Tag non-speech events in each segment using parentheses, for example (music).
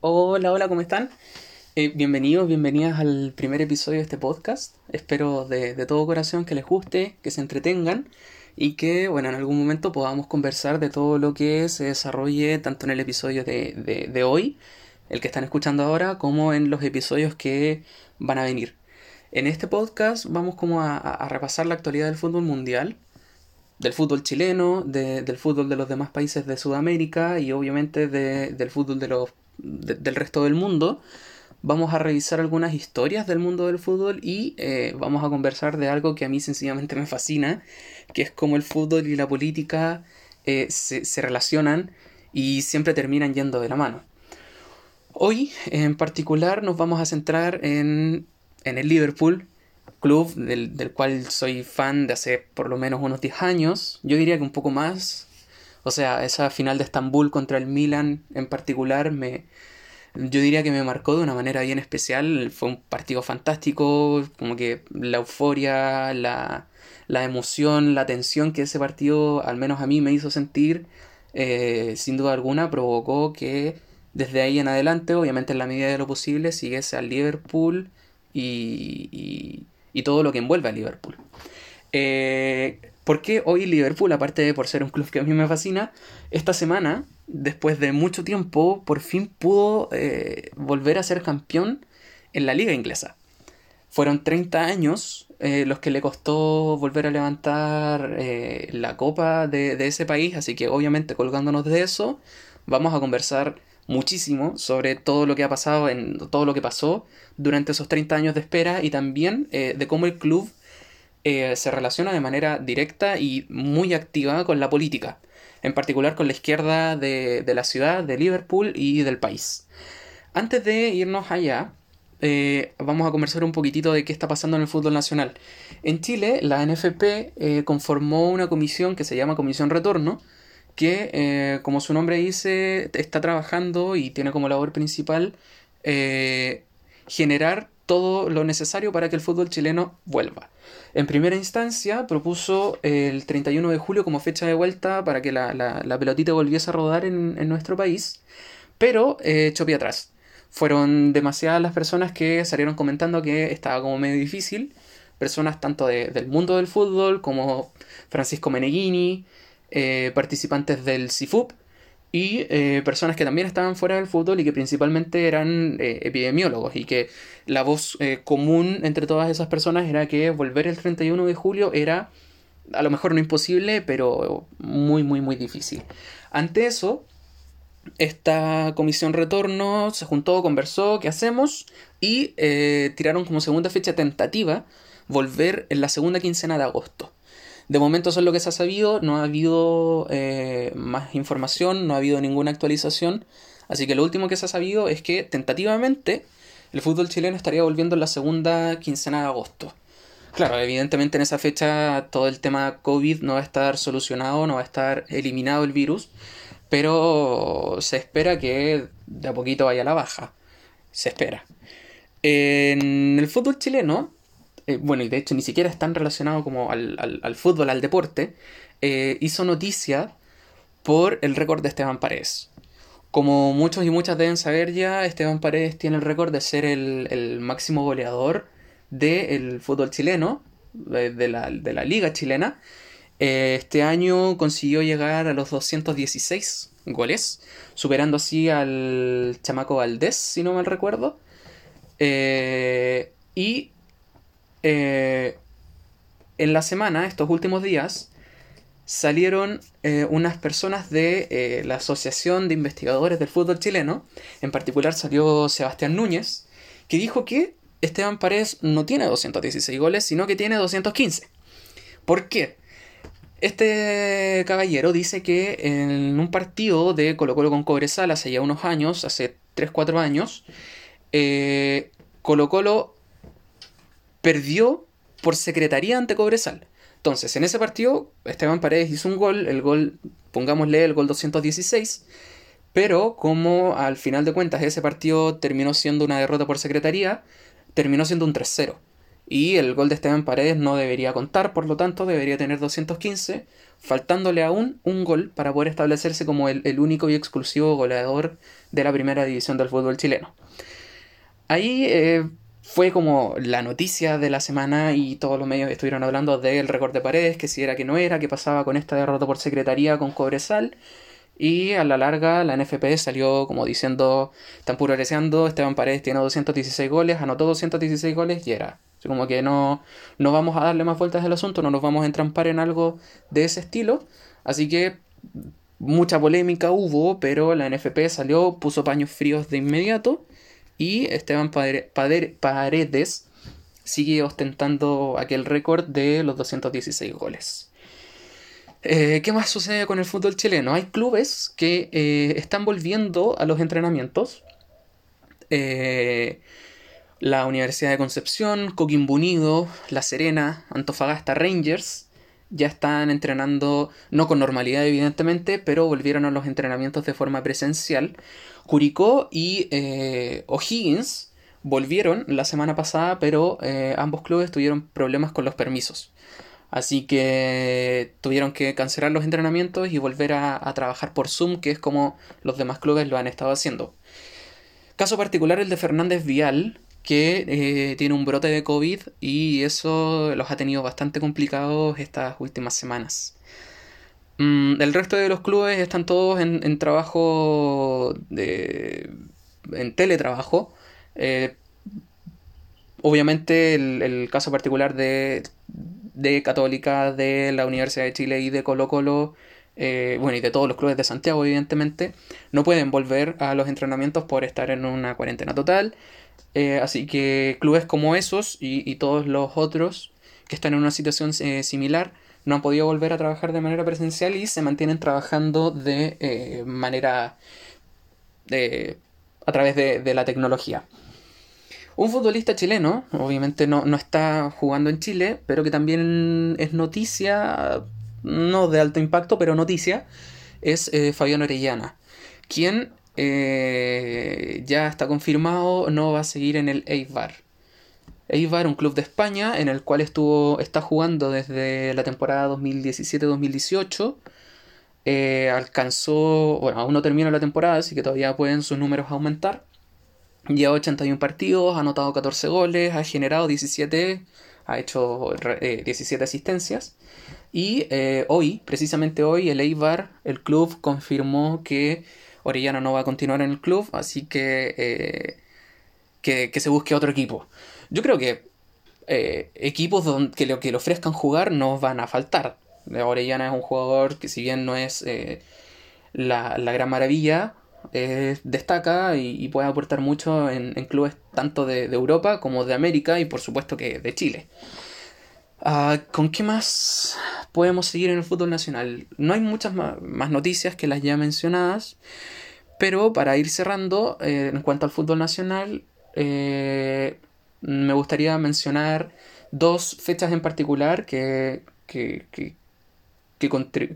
Hola, hola, ¿cómo están? Eh, bienvenidos, bienvenidas al primer episodio de este podcast. Espero de, de, todo corazón que les guste, que se entretengan y que, bueno, en algún momento podamos conversar de todo lo que se desarrolle tanto en el episodio de, de, hoy, el que están escuchando ahora, como en los episodios que van a venir. En este podcast vamos como a, a repasar la actualidad del fútbol mundial, del fútbol chileno, de, del fútbol de los demás países de Sudamérica y obviamente de, del fútbol de los, del resto del mundo. Vamos a revisar algunas historias del mundo del fútbol y eh, vamos a conversar de algo que a mí sencillamente me fascina, que es cómo el fútbol y la política eh, se, se relacionan y siempre terminan yendo de la mano. Hoy en particular nos vamos a centrar en, en el Liverpool, club del, del, cual soy fan de hace por lo menos unos 10 años, yo diría que un poco más. O sea, esa final de Estambul contra el Milan en particular me yo diría que me marcó de una manera bien especial, fue un partido fantástico, como que la euforia, la, la emoción, la tensión que ese partido al menos a mí me hizo sentir, eh, sin duda alguna provocó que desde ahí en adelante, obviamente en la medida de lo posible, siguiese al Liverpool y, y y todo lo que envuelve a Liverpool. Eh, ¿Por qué hoy Liverpool, aparte de por ser un club que a mí me fascina, esta semana, después de mucho tiempo, por fin pudo eh, volver a ser campeón en la liga inglesa? Fueron 30 años eh, los que le costó volver a levantar eh, la copa de, ese país, así que obviamente colgándonos de eso, vamos a conversar muchísimo sobre todo lo que ha pasado, en todo lo que pasó durante esos 30 años de espera y también de cómo el club eh, se relaciona de manera directa y muy activa con la política, en particular con la izquierda de, la ciudad, de Liverpool y del país. Antes de irnos allá, eh, vamos a conversar un poquitito de qué está pasando en el fútbol nacional. En Chile, la NFP eh, conformó una comisión que se llama Comisión Retorno, que, como su nombre dice, está trabajando y tiene como labor principal generar todo lo necesario para que el fútbol chileno vuelva. En primera instancia propuso el 31 de julio como fecha de vuelta para que la, la, pelotita volviese a rodar en, en nuestro país, pero eh, atrás. Fueron demasiadas las personas que salieron comentando que estaba como medio difícil, personas tanto de, del mundo del fútbol como Francisco Meneghini, eh, participantes del CIFUP y eh, personas que también estaban fuera del fútbol y que principalmente eran eh, epidemiólogos y que la voz eh, común entre todas esas personas era que volver el 31 de julio era a lo mejor no imposible, pero muy, muy, muy difícil. Ante eso, esta comisión retorno se juntó, conversó, ¿qué hacemos? Y tiraron como segunda fecha tentativa volver en la segunda quincena de agosto. De momento eso es lo que se ha sabido, no ha habido eh, más información, no ha habido ninguna actualización, así que lo último que se ha sabido es que tentativamente el fútbol chileno estaría volviendo en la segunda quincena de agosto. Claro, evidentemente en esa fecha todo el tema COVID no va a estar solucionado, no va a estar eliminado el virus, pero se espera que de a poquito vaya a la baja. Se espera. En el fútbol chileno, eh, bueno, y de hecho ni siquiera es tan relacionado como al, al, fútbol, al deporte, eh, hizo noticia por el récord de Esteban Paredes. Como muchos y muchas deben saber ya, Esteban Paredes tiene el récord de ser el, el máximo goleador del fútbol chileno, de, la, de la liga chilena. Eh, este año consiguió llegar a los 216 goles, superando así al chamaco Valdés, si no mal recuerdo. Y eh, en la semana, estos últimos días, salieron eh, unas personas de eh, la Asociación de Investigadores del Fútbol Chileno, en particular salió Sebastián Núñez, que dijo que Esteban Paredes no tiene 216 goles, sino que tiene 215. ¿Por qué? Este caballero dice que en un partido de Colo Colo con Cobresal hace ya unos años, hace 3-4 años, Colo Colo perdió por secretaría ante Cobresal. Entonces, en ese partido, Esteban Paredes hizo un gol, el gol, pongámosle el gol 216, pero como al final de cuentas ese partido terminó siendo una derrota por secretaría, terminó siendo un 3-0. Y el gol de Esteban Paredes no debería contar, por lo tanto debería tener 215, faltándole aún un gol para poder establecerse como el, único y exclusivo goleador de la primera división del fútbol chileno. Ahí eh, fue como la noticia de la semana y todos los medios estuvieron hablando del récord de paredes, que si era que no era, qué pasaba con esta derrota por secretaría con Cobresal. Y a la larga la NFP salió como diciendo, están progresando, Esteban Paredes tiene 216 goles, anotó 216 goles y era. como que no, no vamos a darle más vueltas al asunto, no nos vamos a entrampar en algo de ese estilo. Así que mucha polémica hubo, pero la NFP salió, puso paños fríos de inmediato y Esteban Paredes sigue ostentando aquel récord de los 216 goles. Eh, ¿Qué más sucede con el fútbol chileno? Hay clubes que eh, están volviendo a los entrenamientos. Eh, la Universidad de Concepción, Coquimbo Unido, La Serena, Antofagasta Rangers ya están entrenando, no con normalidad evidentemente, pero volvieron a los entrenamientos de forma presencial. Curicó y O'Higgins volvieron la semana pasada, pero ambos clubes tuvieron problemas con los permisos. Así que tuvieron que cancelar los entrenamientos y volver a, trabajar por Zoom, que es como los demás clubes lo han estado haciendo. Caso particular el de Fernández Vial, que eh, tiene un brote de COVID y eso los ha tenido bastante complicados estas últimas semanas. Mm, el resto de los clubes están todos en, trabajo de, en teletrabajo. Eh, obviamente el, caso particular de de Católica, de la Universidad de Chile y de Colo Colo, eh, bueno, y de todos los clubes de Santiago, evidentemente, no pueden volver a los entrenamientos por estar en una cuarentena total. Eh, así que clubes como esos y, todos los otros que están en una situación eh, similar no han podido volver a trabajar de manera presencial y se mantienen trabajando de manera a través de la tecnología. Un futbolista chileno, obviamente no, está jugando en Chile, pero que también es noticia, no de alto impacto, pero noticia, es eh, Fabián Orellana, quien eh, ya está confirmado no va a seguir en el Eibar. Eibar, un club de España en el cual estuvo, está jugando desde la temporada 2017-2018. Eh, alcanzó, bueno, aún no termina la temporada, así que todavía pueden sus números aumentar. Lleva 81 partidos, ha anotado 14 goles, ha generado 17, ha hecho 17 eh, asistencias. Y eh, hoy, precisamente hoy, el Eibar, el club, confirmó que Orellana no va a continuar en el club, así que, eh, que, se busque otro equipo. Yo creo que equipos donde, que, le, que le ofrezcan jugar no van a faltar. Orellana es un jugador que si bien no es la, la gran maravilla, eh, destaca y, puede aportar mucho en, clubes tanto de, Europa como de América y por supuesto que de Chile. Ah, ¿Con qué más podemos seguir en el fútbol nacional? No hay muchas más, noticias que las ya mencionadas, pero para ir cerrando, eh, en cuanto al fútbol nacional, eh, me gustaría mencionar dos fechas en particular que, que, que,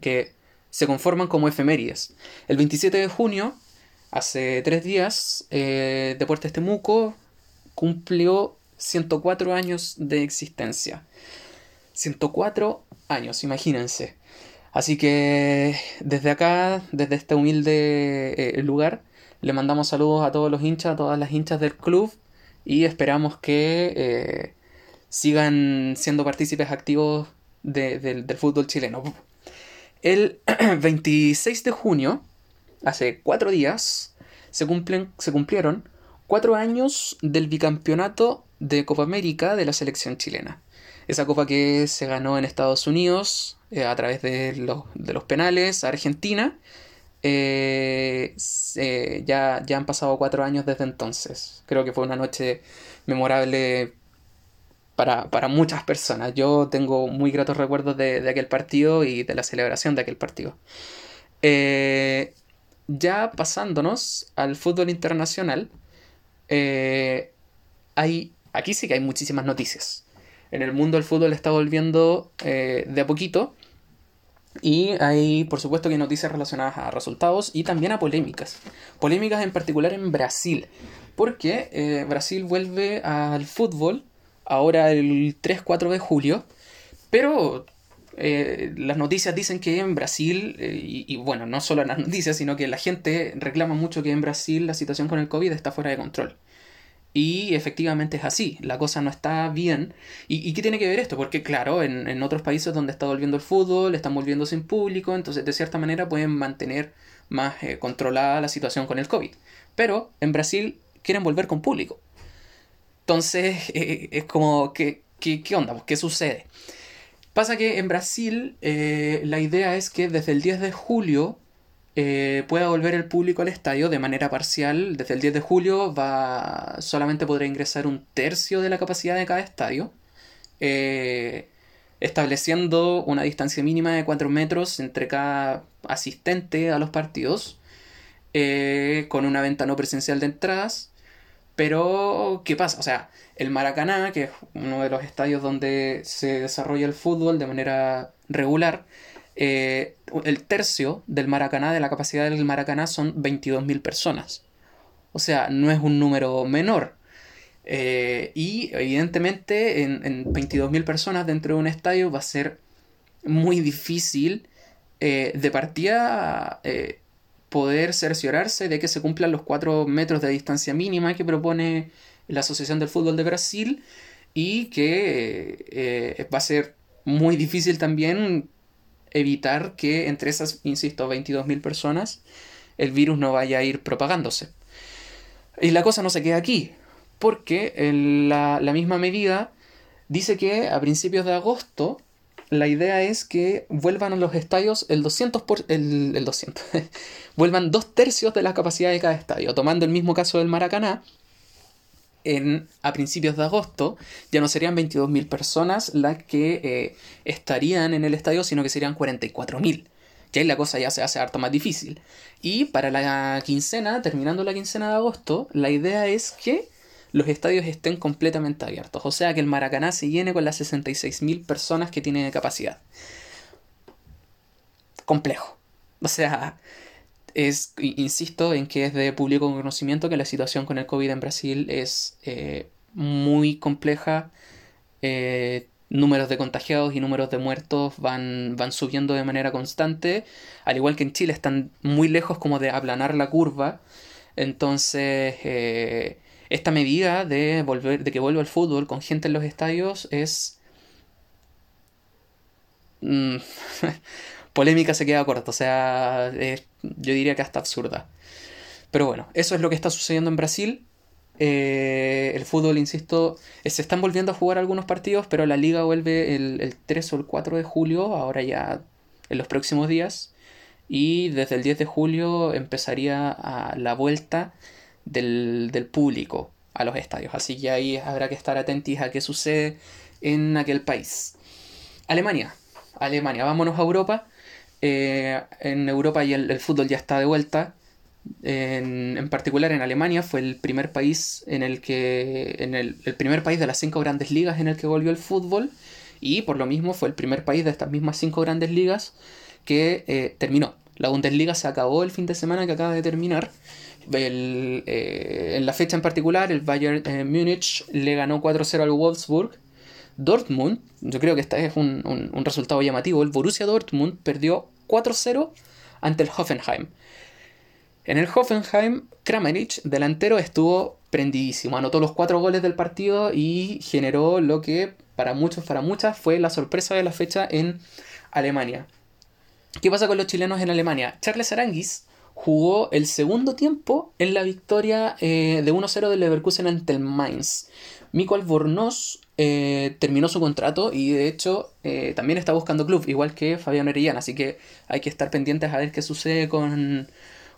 que se conforman como efemérides. El 27 de junio Hace tres días, eh, Deportes Temuco cumplió 104 años de existencia. 104 años, imagínense. Así que desde acá, desde este humilde eh, lugar, le mandamos saludos a todos los hinchas, a todas las hinchas del club y esperamos que eh, sigan siendo partícipes activos del fútbol chileno. El (clears throat) 26 de junio hace cuatro días se, cumplen, se cumplieron cuatro años del bicampeonato de Copa América de la selección chilena. Esa copa que se ganó en Estados Unidos eh, a través de los, de los, penales a Argentina. Eh, ya, ya han pasado cuatro años desde entonces. Creo que fue una noche memorable para, muchas personas. Yo tengo muy gratos recuerdos de, de, aquel partido y de la celebración de aquel partido. Eh, ya pasándonos al fútbol internacional, eh, hay, aquí sí que hay muchísimas noticias. En el mundo del fútbol está volviendo de a poquito. Y hay, por supuesto, que noticias relacionadas a resultados y también a polémicas. Polémicas en particular en Brasil. Porque eh, Brasil vuelve al fútbol ahora el 3-4 de julio. Pero eh, las noticias dicen que en Brasil, eh, y, y, bueno, no solo las (laughs) noticias, sino que la gente reclama mucho que en Brasil la situación con el COVID está fuera de control. Y efectivamente es así, la cosa no está bien. ¿Y, qué tiene que ver esto? Porque claro, en, otros países donde está volviendo el fútbol, están volviendo sin público, entonces de cierta manera pueden mantener más eh, controlada la situación con el COVID. Pero en Brasil quieren volver con público. Entonces (laughs) eh, es como, ¿qué, qué, qué onda? ¿Qué sucede? Pasa que en Brasil eh, la idea es que desde el 10 de julio eh, pueda volver el público al estadio de manera parcial. Desde el 10 de julio va solamente podrá ingresar un tercio de la capacidad de cada estadio, eh, estableciendo una distancia mínima de 4 metros entre cada asistente a los partidos, eh, con una venta no presencial de entradas. Pero, ¿qué pasa? O sea, el Maracaná, que es uno de los estadios donde se desarrolla el fútbol de manera regular, eh, el tercio del Maracaná, de la capacidad del Maracaná, son 22.000 personas. O sea, no es un número menor. Eh, y evidentemente en, en 22.000 personas dentro de un estadio va a ser muy difícil eh, de partida poder cerciorarse de que se cumplan los 4 metros de distancia mínima que propone la Asociación del Fútbol de Brasil y que va a ser muy difícil también evitar que entre esas, insisto, 22.000 personas el virus no vaya a ir propagándose. Y la cosa no se queda aquí, porque la, la misma medida dice que a principios de agosto la idea es que vuelvan a los estadios el 200 por, el, el 200 (laughs) vuelvan dos tercios de la capacidad de cada estadio tomando el mismo caso del Maracaná en, a principios de agosto ya no serían 22.000 personas las que eh, estarían en el estadio, sino que serían 44.000. Ya ahí la cosa ya se hace harto más difícil. Y para la quincena, terminando la quincena de agosto, la idea es que los estadios estén completamente abiertos. O sea, que el Maracaná se llene con las 66.000 personas que tiene de capacidad. Complejo. O sea, es, insisto en que es de público conocimiento que la situación con el COVID en Brasil es eh, muy compleja. Eh, números de contagiados y números de muertos van, van subiendo de manera constante. Al igual que en Chile están muy lejos como de aplanar la curva. Entonces, eh, esta medida de, volver, de que vuelva el fútbol con gente en los estadios es... (laughs) Polémica se queda corta, o sea, yo diría que hasta absurda. Pero bueno, eso es lo que está sucediendo en Brasil. Eh, el fútbol, insisto, eh, se están volviendo a jugar algunos partidos, pero la liga vuelve el, el 3 o el 4 de julio, ahora ya en los próximos días. Y desde el 10 de julio empezaría a la vuelta del, del público a los estadios. Así que ahí habrá que estar atentos a qué sucede en aquel país. Alemania. Alemania, vámonos a Europa. Eh, en Europa y el, fútbol ya está de vuelta. En, particular en Alemania fue el primer país en el que. En el, primer país de las cinco grandes ligas en el que volvió el fútbol. Y por lo mismo fue el primer país de estas mismas cinco grandes ligas que eh, terminó. La Bundesliga se acabó el fin de semana que acaba de terminar. Eh, en la fecha en particular, el Bayern Múnich le ganó 4-0 al Wolfsburg Dortmund, yo creo que este es un, resultado llamativo, el Borussia Dortmund perdió 4-0 ante el Hoffenheim. En el Hoffenheim, Kramerich, delantero, estuvo prendidísimo, anotó los cuatro goles del partido y generó lo que para muchos, para muchas, fue la sorpresa de la fecha en Alemania. ¿Qué pasa con los chilenos en Alemania? Charles Aranguis jugó el segundo tiempo en la victoria eh, de 1-0 del Leverkusen ante el Mainz. Mico Albornoz eh, terminó su contrato y de hecho eh, también está buscando club, igual que Fabián Orellana, así que hay que estar pendientes a ver qué sucede con,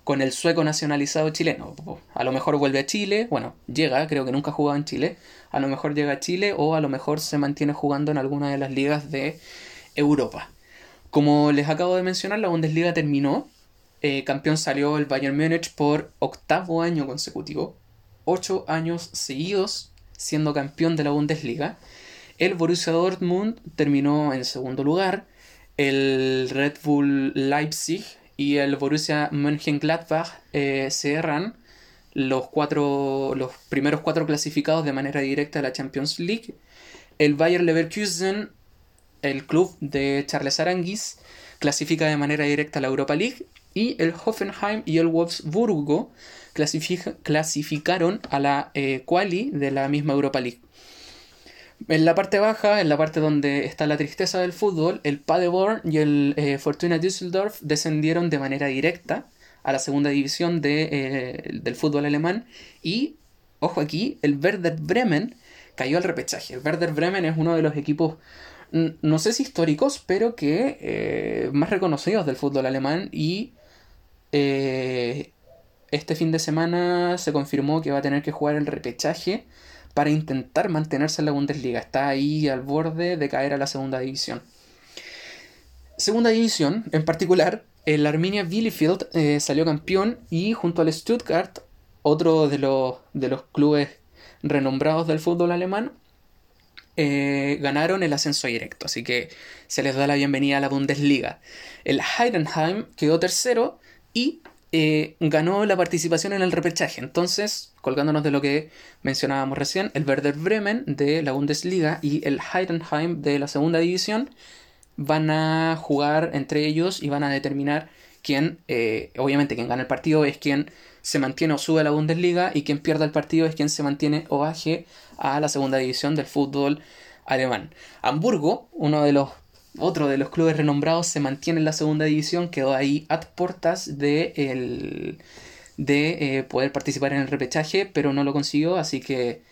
con el sueco nacionalizado chileno. A lo mejor vuelve a Chile, bueno, llega, creo que nunca ha jugado en Chile, a lo mejor llega a Chile o a lo mejor se mantiene jugando en alguna de las ligas de Europa. Como les acabo de mencionar, la Bundesliga terminó. Eh, campeón salió el Bayern Múnich por octavo año consecutivo. Ocho años seguidos siendo campeón de la Bundesliga. El Borussia Dortmund terminó en segundo lugar. El Red Bull Leipzig y el Borussia Mönchengladbach eh, cerran los, cuatro, los primeros cuatro clasificados de manera directa a la Champions League. El Bayer Leverkusen el club de Charles Aranguis clasifica de manera directa a la Europa League y el Hoffenheim y el Wolfsburgo clasificaron a la eh, quali de la misma Europa League. En la parte baja, en la parte donde está la tristeza del fútbol, el Paderborn y el eh, Fortuna Düsseldorf descendieron de manera directa a la segunda división de, eh, del fútbol alemán y, ojo aquí, el Werder Bremen cayó al repechaje. El Werder Bremen es uno de los equipos, no sé si históricos, pero que más reconocidos del fútbol alemán y este fin de semana se confirmó que va a tener que jugar el repechaje para intentar mantenerse en la Bundesliga. Está ahí al borde de caer a la segunda división. Segunda división, en particular, el Arminia Bielefeld eh, salió campeón y junto al Stuttgart, otro de los, de los clubes renombrados del fútbol alemán, eh, ganaron el ascenso directo. Así que se les da la bienvenida a la Bundesliga. El Heidenheim quedó tercero y eh, ganó la participación en el repechaje. Entonces, colgándonos de lo que mencionábamos recién, el Werder Bremen de la Bundesliga y el Heidenheim de la segunda división van a jugar entre ellos y van a determinar quién, eh, obviamente quien gana el partido es quien se mantiene o sube a la Bundesliga y quien pierda el partido es quien se mantiene o baje a la segunda división del fútbol alemán. Hamburgo, uno de los otro de los clubes renombrados se mantiene en la segunda división, quedó ahí a puertas de, de eh, poder participar en el repechaje, pero no lo consiguió, así que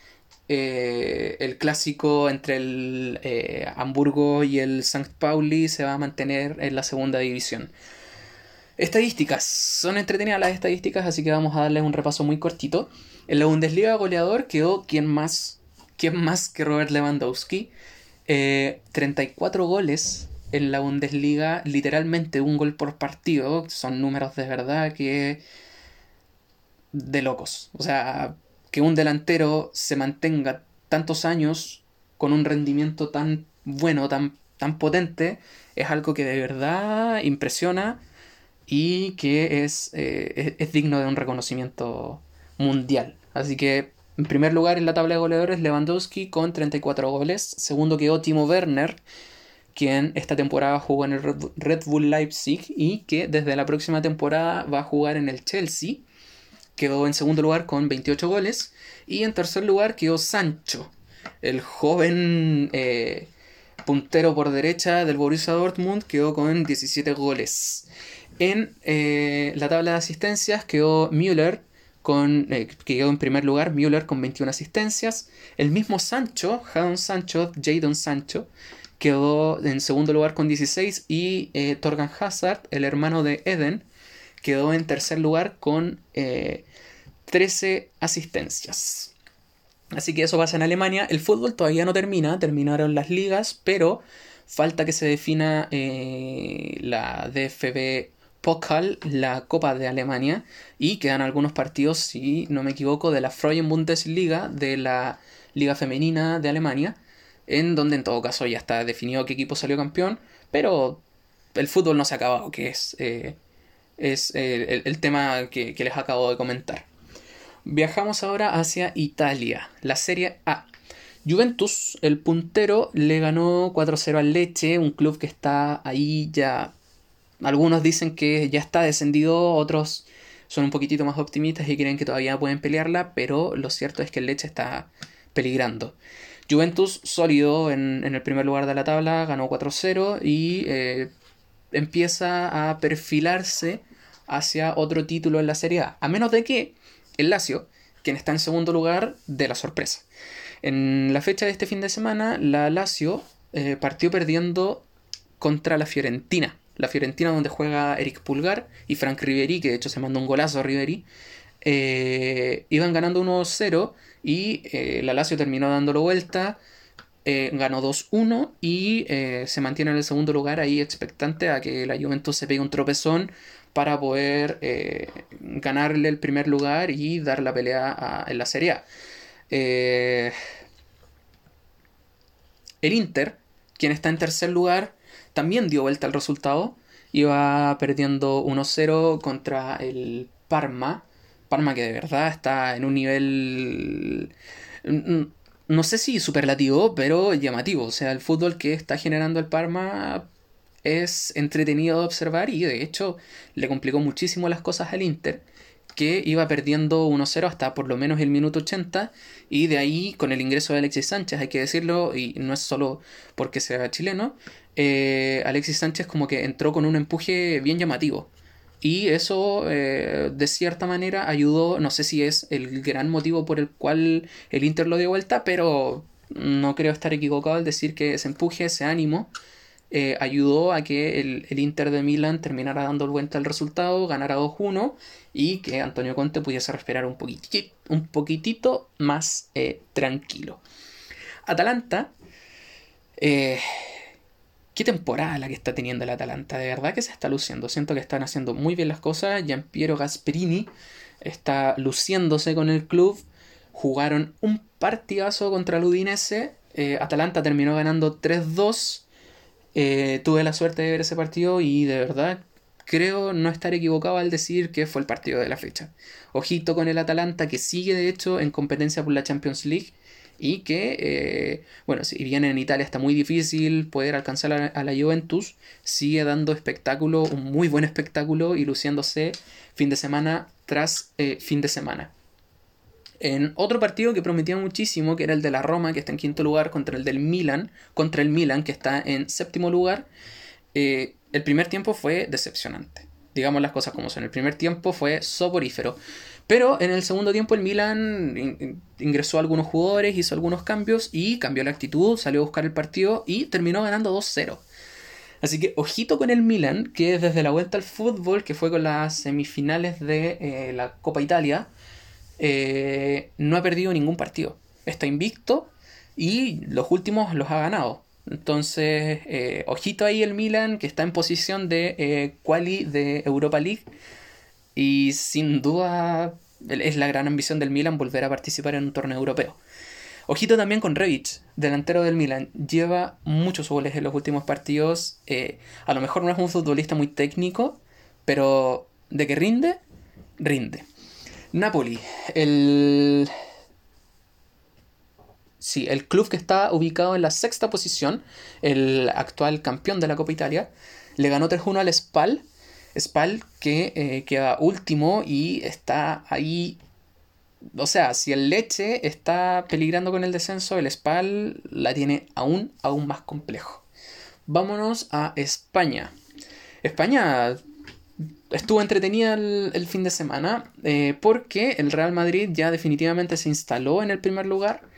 eh, el clásico entre el eh, Hamburgo y el St. Pauli se va a mantener en la segunda división. Estadísticas. Son entretenidas las estadísticas, así que vamos a darles un repaso muy cortito. En la Bundesliga goleador quedó quien más, quien más que Robert Lewandowski. 34 eh, goles en la Bundesliga, literalmente un gol por partido, son números de verdad que de locos. O sea, que un delantero se mantenga tantos años con un rendimiento tan bueno, tan, tan potente, es algo que de verdad impresiona y que es, eh, es digno de un reconocimiento mundial. Así que en primer lugar en la tabla de goleadores Lewandowski con 34 goles. Segundo quedó Timo Werner, quien esta temporada jugó en el Red Bull Leipzig y que desde la próxima temporada va a jugar en el Chelsea. Quedó en segundo lugar con 28 goles. Y en tercer lugar quedó Sancho, el joven eh, puntero por derecha del Borussia Dortmund, quedó con 17 goles. En eh, la tabla de asistencias quedó Müller eh, que quedó en primer lugar, Müller con 21 asistencias. El mismo Sancho, Jadon Sancho, Jadon Sancho, quedó en segundo lugar con 16 y eh, Torgan Hazard, el hermano de Eden, quedó en tercer lugar con 13 eh, asistencias. Así que eso pasa en Alemania. El fútbol todavía no termina, terminaron las ligas, pero falta que se defina la DFB Pokal, la Copa de Alemania, y quedan algunos partidos, si no me equivoco, de la Freien Bundesliga, de la Liga Femenina de Alemania, en donde en todo caso ya está definido qué equipo salió campeón, pero el fútbol no se ha acabado, que es, eh, es eh, el, tema que, que les acabo de comentar. Viajamos ahora hacia Italia, la Serie A. Juventus, el puntero, le ganó 4-0 al Leche, un club que está ahí ya algunos dicen que ya está descendido, otros son un poquitito más optimistas y creen que todavía pueden pelearla, pero lo cierto es que el Leche está peligrando. Juventus sólido en, el primer lugar de la tabla, ganó 4-0 y eh, empieza a perfilarse hacia otro título en la Serie A, a menos de que el Lazio, quien está en segundo lugar, de la sorpresa. En la fecha de este fin de semana, la Lazio eh, partió perdiendo contra la Fiorentina la Fiorentina donde juega Eric Pulgar y Frank Riveri, que de hecho se mandó un golazo a Riveri, eh, iban ganando 1-0 y eh, la Lazio terminó dándolo vuelta, eh, ganó 2-1 y se mantiene en el segundo lugar ahí expectante a que la Juventus se pegue un tropezón para poder ganarle el primer lugar y dar la pelea en la Serie A. el Inter, quien está en tercer lugar, también dio vuelta al resultado. Iba perdiendo 1-0 contra el Parma. Parma que de verdad está en un nivel... no sé si superlativo, pero llamativo. O sea, el fútbol que está generando el Parma es entretenido de observar y de hecho le complicó muchísimo las cosas al Inter, que iba perdiendo 1-0 hasta por lo menos el minuto 80 y de ahí con el ingreso de Alexis Sánchez, hay que decirlo, y no es solo porque sea chileno, eh, Alexis Sánchez como que entró con un empuje bien llamativo. Y eso, eh, de cierta manera, ayudó, no sé si es el gran motivo por el cual el Inter lo dio vuelta, pero no creo estar equivocado al decir que ese empuje, ese ánimo, eh, ayudó a que el, Inter de Milán terminara dando vuelta al resultado, ganara 2-1 y que Antonio Conte pudiese respirar un poquitito, un poquitito más eh, tranquilo. Atalanta, qué temporada la que está teniendo el Atalanta, de verdad que se está luciendo, siento que están haciendo muy bien las cosas, Giampiero Gasperini está luciéndose con el club, jugaron un partidazo contra el Udinese, eh, Atalanta terminó ganando 3-2, eh, tuve la suerte de ver ese partido y de verdad creo no estar equivocado al decir que fue el partido de la fecha. Ojito con el Atalanta que sigue de hecho en competencia por la Champions League y que, eh, bueno, si bien en Italia está muy difícil poder alcanzar a, la Juventus, sigue dando espectáculo, un muy buen espectáculo y luciéndose fin de semana tras eh, fin de semana. En otro partido que prometía muchísimo, que era el de la Roma, que está en quinto lugar, contra el del Milan, contra el Milan, que está en séptimo lugar, eh, el primer tiempo fue decepcionante. Digamos las cosas como son. El primer tiempo fue soporífero. Pero en el segundo tiempo el Milan ingresó a algunos jugadores, hizo algunos cambios y cambió la actitud, salió a buscar el partido y terminó ganando 2-0. Así que ojito con el Milan, que desde la vuelta al fútbol, que fue con las semifinales de eh, la Copa Italia, eh, no ha perdido ningún partido. Está invicto y los últimos los ha ganado. Entonces, eh, ojito ahí el Milan, que está en posición de eh, quali de Europa League. Y sin duda es la gran ambición del Milan volver a participar en un torneo europeo. Ojito también con Rebic, delantero del Milan. Lleva muchos goles en los últimos partidos. a lo mejor no es un futbolista muy técnico, pero de que rinde, rinde. Napoli, el... Sí, el club que está ubicado en la sexta posición, el actual campeón de la Copa Italia, le ganó 3-1 al Spal. Spal que eh, queda último y está ahí. O sea, si el Leche está peligrando con el descenso, el Spal la tiene aún, aún más complejo. Vámonos a España. España estuvo entretenida el, fin de semana eh, porque el Real Madrid ya definitivamente se instaló en el primer lugar.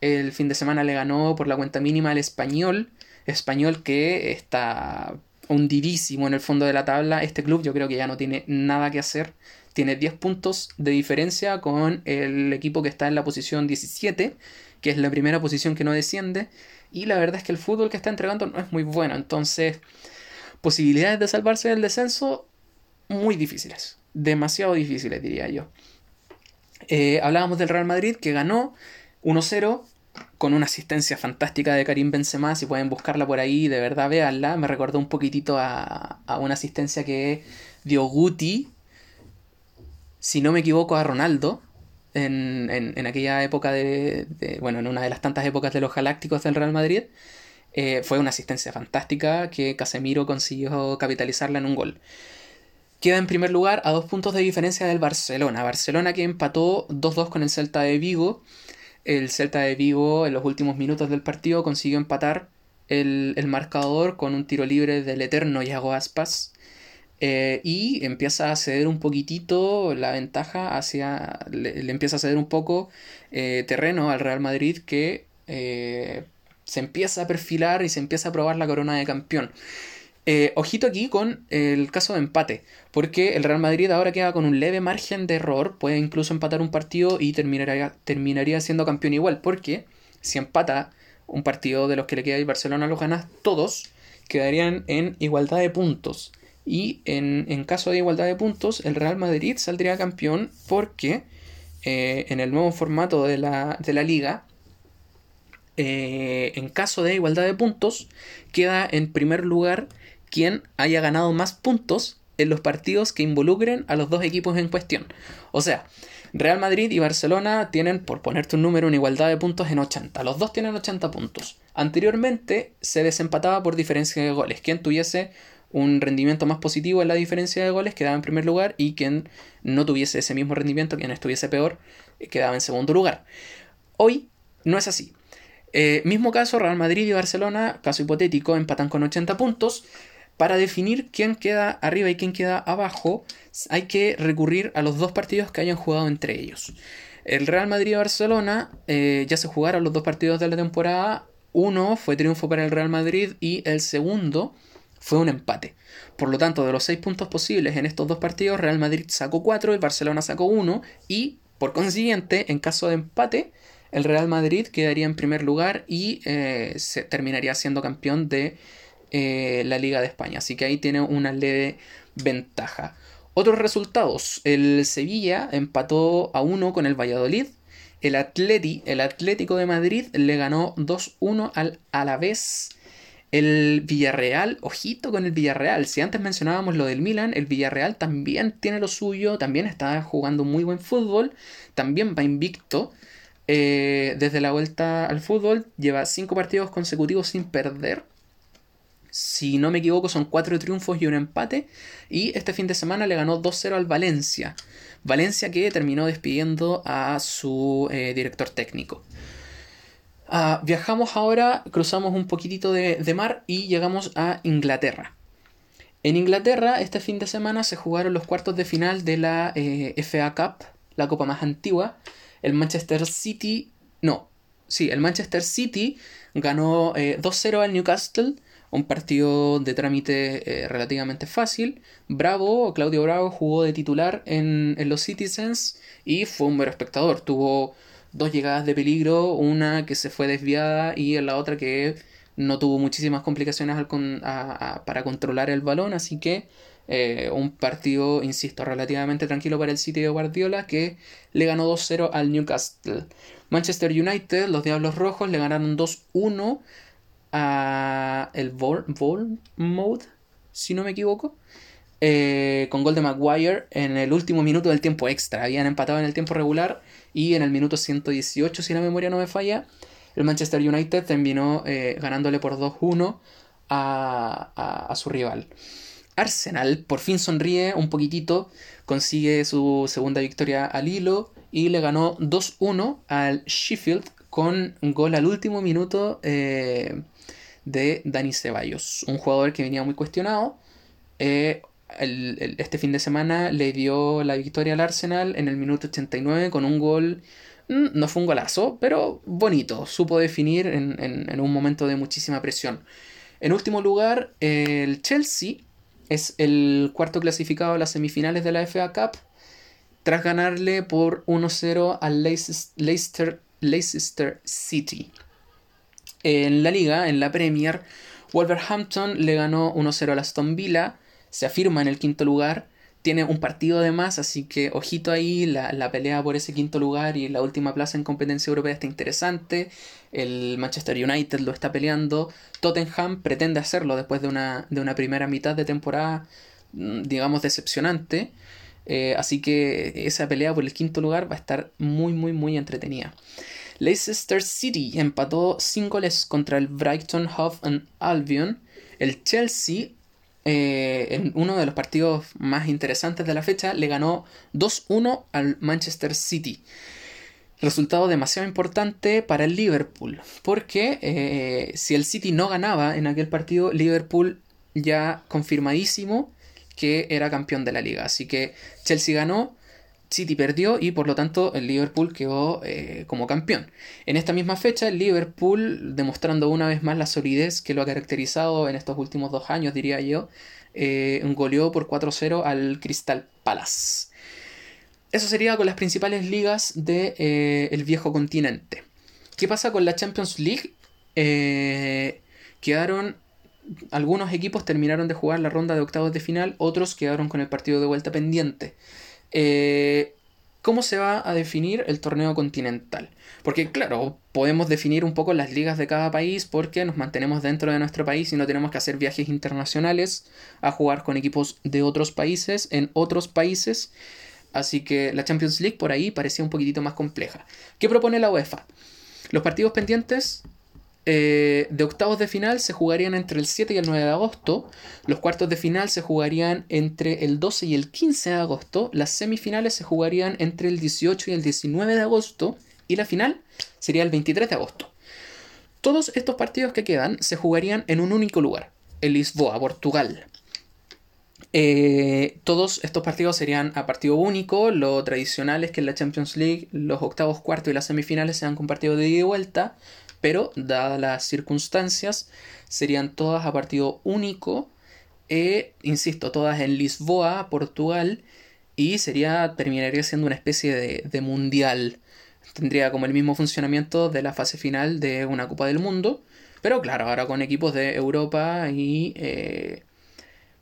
El fin de semana le ganó por la cuenta mínima al español. Español que está hundidísimo en el fondo de la tabla. Este club yo creo que ya no tiene nada que hacer. Tiene 10 puntos de diferencia con el equipo que está en la posición 17, que es la primera posición que no desciende. Y la verdad es que el fútbol que está entregando no es muy bueno. Entonces, posibilidades de salvarse del descenso muy difíciles, demasiado difíciles diría yo. Eh, hablábamos del Real Madrid que ganó 1-0 con una asistencia fantástica de Karim Benzema, si pueden buscarla por ahí, de verdad véanla, me recordó un poquitito a, una asistencia que dio Guti, si no me equivoco, a Ronaldo, en, aquella época de, bueno, en una de las tantas épocas de los Galácticos del Real Madrid, eh, fue una asistencia fantástica que Casemiro consiguió capitalizarla en un gol. Queda en primer lugar a dos puntos de diferencia del Barcelona. Barcelona que empató 2-2 con el Celta de Vigo. El Celta de Vigo en los últimos minutos del partido consiguió empatar el, marcador con un tiro libre del eterno Yago Aspas. Eh, y empieza a ceder un poquitito la ventaja hacia. Le, empieza a ceder un poco eh, terreno al Real Madrid que eh, se empieza a perfilar y se empieza a probar la corona de campeón. Eh, ojito aquí con el caso de empate, porque el Real Madrid ahora queda con un leve margen de error, puede incluso empatar un partido y terminaría, terminaría siendo campeón igual, porque si empata un partido de los que le queda y Barcelona los gana todos, quedarían en igualdad de puntos. Y en, caso de igualdad de puntos, el Real Madrid saldría campeón porque eh, en el nuevo formato de la, liga, eh, en caso de igualdad de puntos, queda en primer lugar quien haya ganado más puntos en los partidos que involucren a los dos equipos en cuestión. O sea, Real Madrid y Barcelona tienen, por ponerte un número, una igualdad de puntos en 80. Los dos tienen 80 puntos. Anteriormente se desempataba por diferencia de goles. Quien tuviese un rendimiento más positivo en la diferencia de goles quedaba en primer lugar y quien no tuviese ese mismo rendimiento, quien estuviese peor, eh, quedaba en segundo lugar. Hoy no es así. Eh, mismo caso, Real Madrid y Barcelona, caso hipotético, empatan con 80 puntos. Para definir quién queda arriba y quién queda abajo, hay que recurrir a los dos partidos que hayan jugado entre ellos. El Real Madrid y Barcelona eh, ya se jugaron los dos partidos de la temporada. Uno fue triunfo para el Real Madrid y el segundo fue un empate. Por lo tanto, de los seis puntos posibles en estos dos partidos, Real Madrid sacó cuatro y Barcelona sacó uno. Y por consiguiente, en caso de empate, el Real Madrid quedaría en primer lugar y eh, se terminaría siendo campeón de eh, la Liga de España. Así que ahí tiene una leve ventaja. Otros resultados. El Sevilla empató a uno con el Valladolid. El, Atleti, el Atlético de Madrid le ganó 2-1 al Alavés. El Villarreal, ojito con el Villarreal. Si antes mencionábamos lo del Milan, el Villarreal también tiene lo suyo, también está jugando muy buen fútbol, también va invicto. Eh, desde la vuelta al fútbol, lleva cinco partidos consecutivos sin perder. Si no me equivoco, son cuatro triunfos y un empate. Y este fin de semana le ganó 2-0 al Valencia. Valencia que terminó despidiendo a su eh, director técnico. Ah, viajamos ahora, cruzamos un poquitito de, mar y llegamos a Inglaterra. En Inglaterra, este fin de semana se jugaron los cuartos de final de la eh, FA Cup, la copa más antigua. El Manchester City, no, sí, el Manchester City ganó 2-0 eh, al Newcastle, un partido de trámite eh, relativamente fácil. Bravo, Claudio Bravo jugó de titular en, en los Citizens y fue un mero espectador. Tuvo dos llegadas de peligro, una que se fue desviada y la otra que no tuvo muchísimas complicaciones para controlar el balón, así que eh, un partido, insisto, relativamente tranquilo para el City de Guardiola que le ganó 2-0 al Newcastle. Manchester United, los Diablos Rojos, le ganaron 2-1 a el Vol, Mode, si no me equivoco. Eh, con gol de Maguire en el último minuto del tiempo extra. Habían empatado en el tiempo regular y en el minuto 118, si la memoria no me falla, el Manchester United terminó eh, ganándole por 2-1 a, su rival. Arsenal por fin sonríe un poquitito, consigue su segunda victoria al hilo y le ganó 2-1 al Sheffield con gol al último minuto eh, de Dani Ceballos, un jugador que venía muy cuestionado. Eh, este fin de semana le dio la victoria al Arsenal en el minuto 89 con un gol, mm, no fue un golazo, pero bonito, supo definir en, un momento de muchísima presión. En último lugar, el Chelsea es el cuarto clasificado a las semifinales de la FA Cup tras ganarle por 1-0 al Leicester City. En la liga, en la Premier, Wolverhampton le ganó 1-0 al Aston Villa se afirma en el quinto lugar, tiene un partido de más, así que ojito ahí, la, pelea por ese quinto lugar y la última plaza en competencia europea está interesante, el Manchester United lo está peleando, Tottenham pretende hacerlo después de una, de una primera mitad de temporada, mm, digamos, decepcionante, eh, así que esa pelea por el quinto lugar va a estar muy, muy, muy entretenida. Leicester City empató 5 goles contra el Brighton Hove Albion. El Chelsea eh, en uno de los partidos más interesantes de la fecha, le ganó 2-1 al Manchester City. Resultado demasiado importante para el Liverpool, porque eh, si el City no ganaba en aquel partido, Liverpool ya confirmadísimo que era campeón de la liga. Así que Chelsea ganó, City perdió y por lo tanto el Liverpool quedó eh, como campeón. En esta misma fecha el Liverpool, demostrando una vez más la solidez que lo ha caracterizado en estos últimos dos años, diría yo, eh, goleó por 4-0 al Crystal Palace. Eso sería con las principales ligas del de, eh, el viejo continente. ¿Qué pasa con la Champions League? quedaron algunos equipos terminaron de jugar la ronda de octavos de final, otros quedaron con el partido de vuelta pendiente. Eh, ¿Cómo se va a definir el torneo continental? Porque claro, podemos definir un poco las ligas de cada país porque nos mantenemos dentro de nuestro país y no tenemos que hacer viajes internacionales a jugar con equipos de otros países en otros países. Así que la Champions League por ahí parecía un poquitito más compleja. ¿Qué propone la UEFA? Los partidos pendientes eh, de octavos de final se jugarían entre el 7 y el 9 de agosto. Los cuartos de final se jugarían entre el 12 y el 15 de agosto. Las semifinales se jugarían entre el 18 y el 19 de agosto. Y la final sería el 23 de agosto. Todos estos partidos que quedan se jugarían en un único lugar, en Lisboa, Portugal. Eh, todos estos partidos serían a partido único. Lo tradicional es que en la Champions League los octavos, cuartos y las semifinales sean con partido de ida y vuelta pero dadas las circunstancias, serían todas a partido único, e, insisto, todas en Lisboa, Portugal, y sería, terminaría siendo una especie de, de mundial. Tendría como el mismo funcionamiento de la fase final de una Copa del Mundo, pero claro, ahora con equipos de Europa y eh,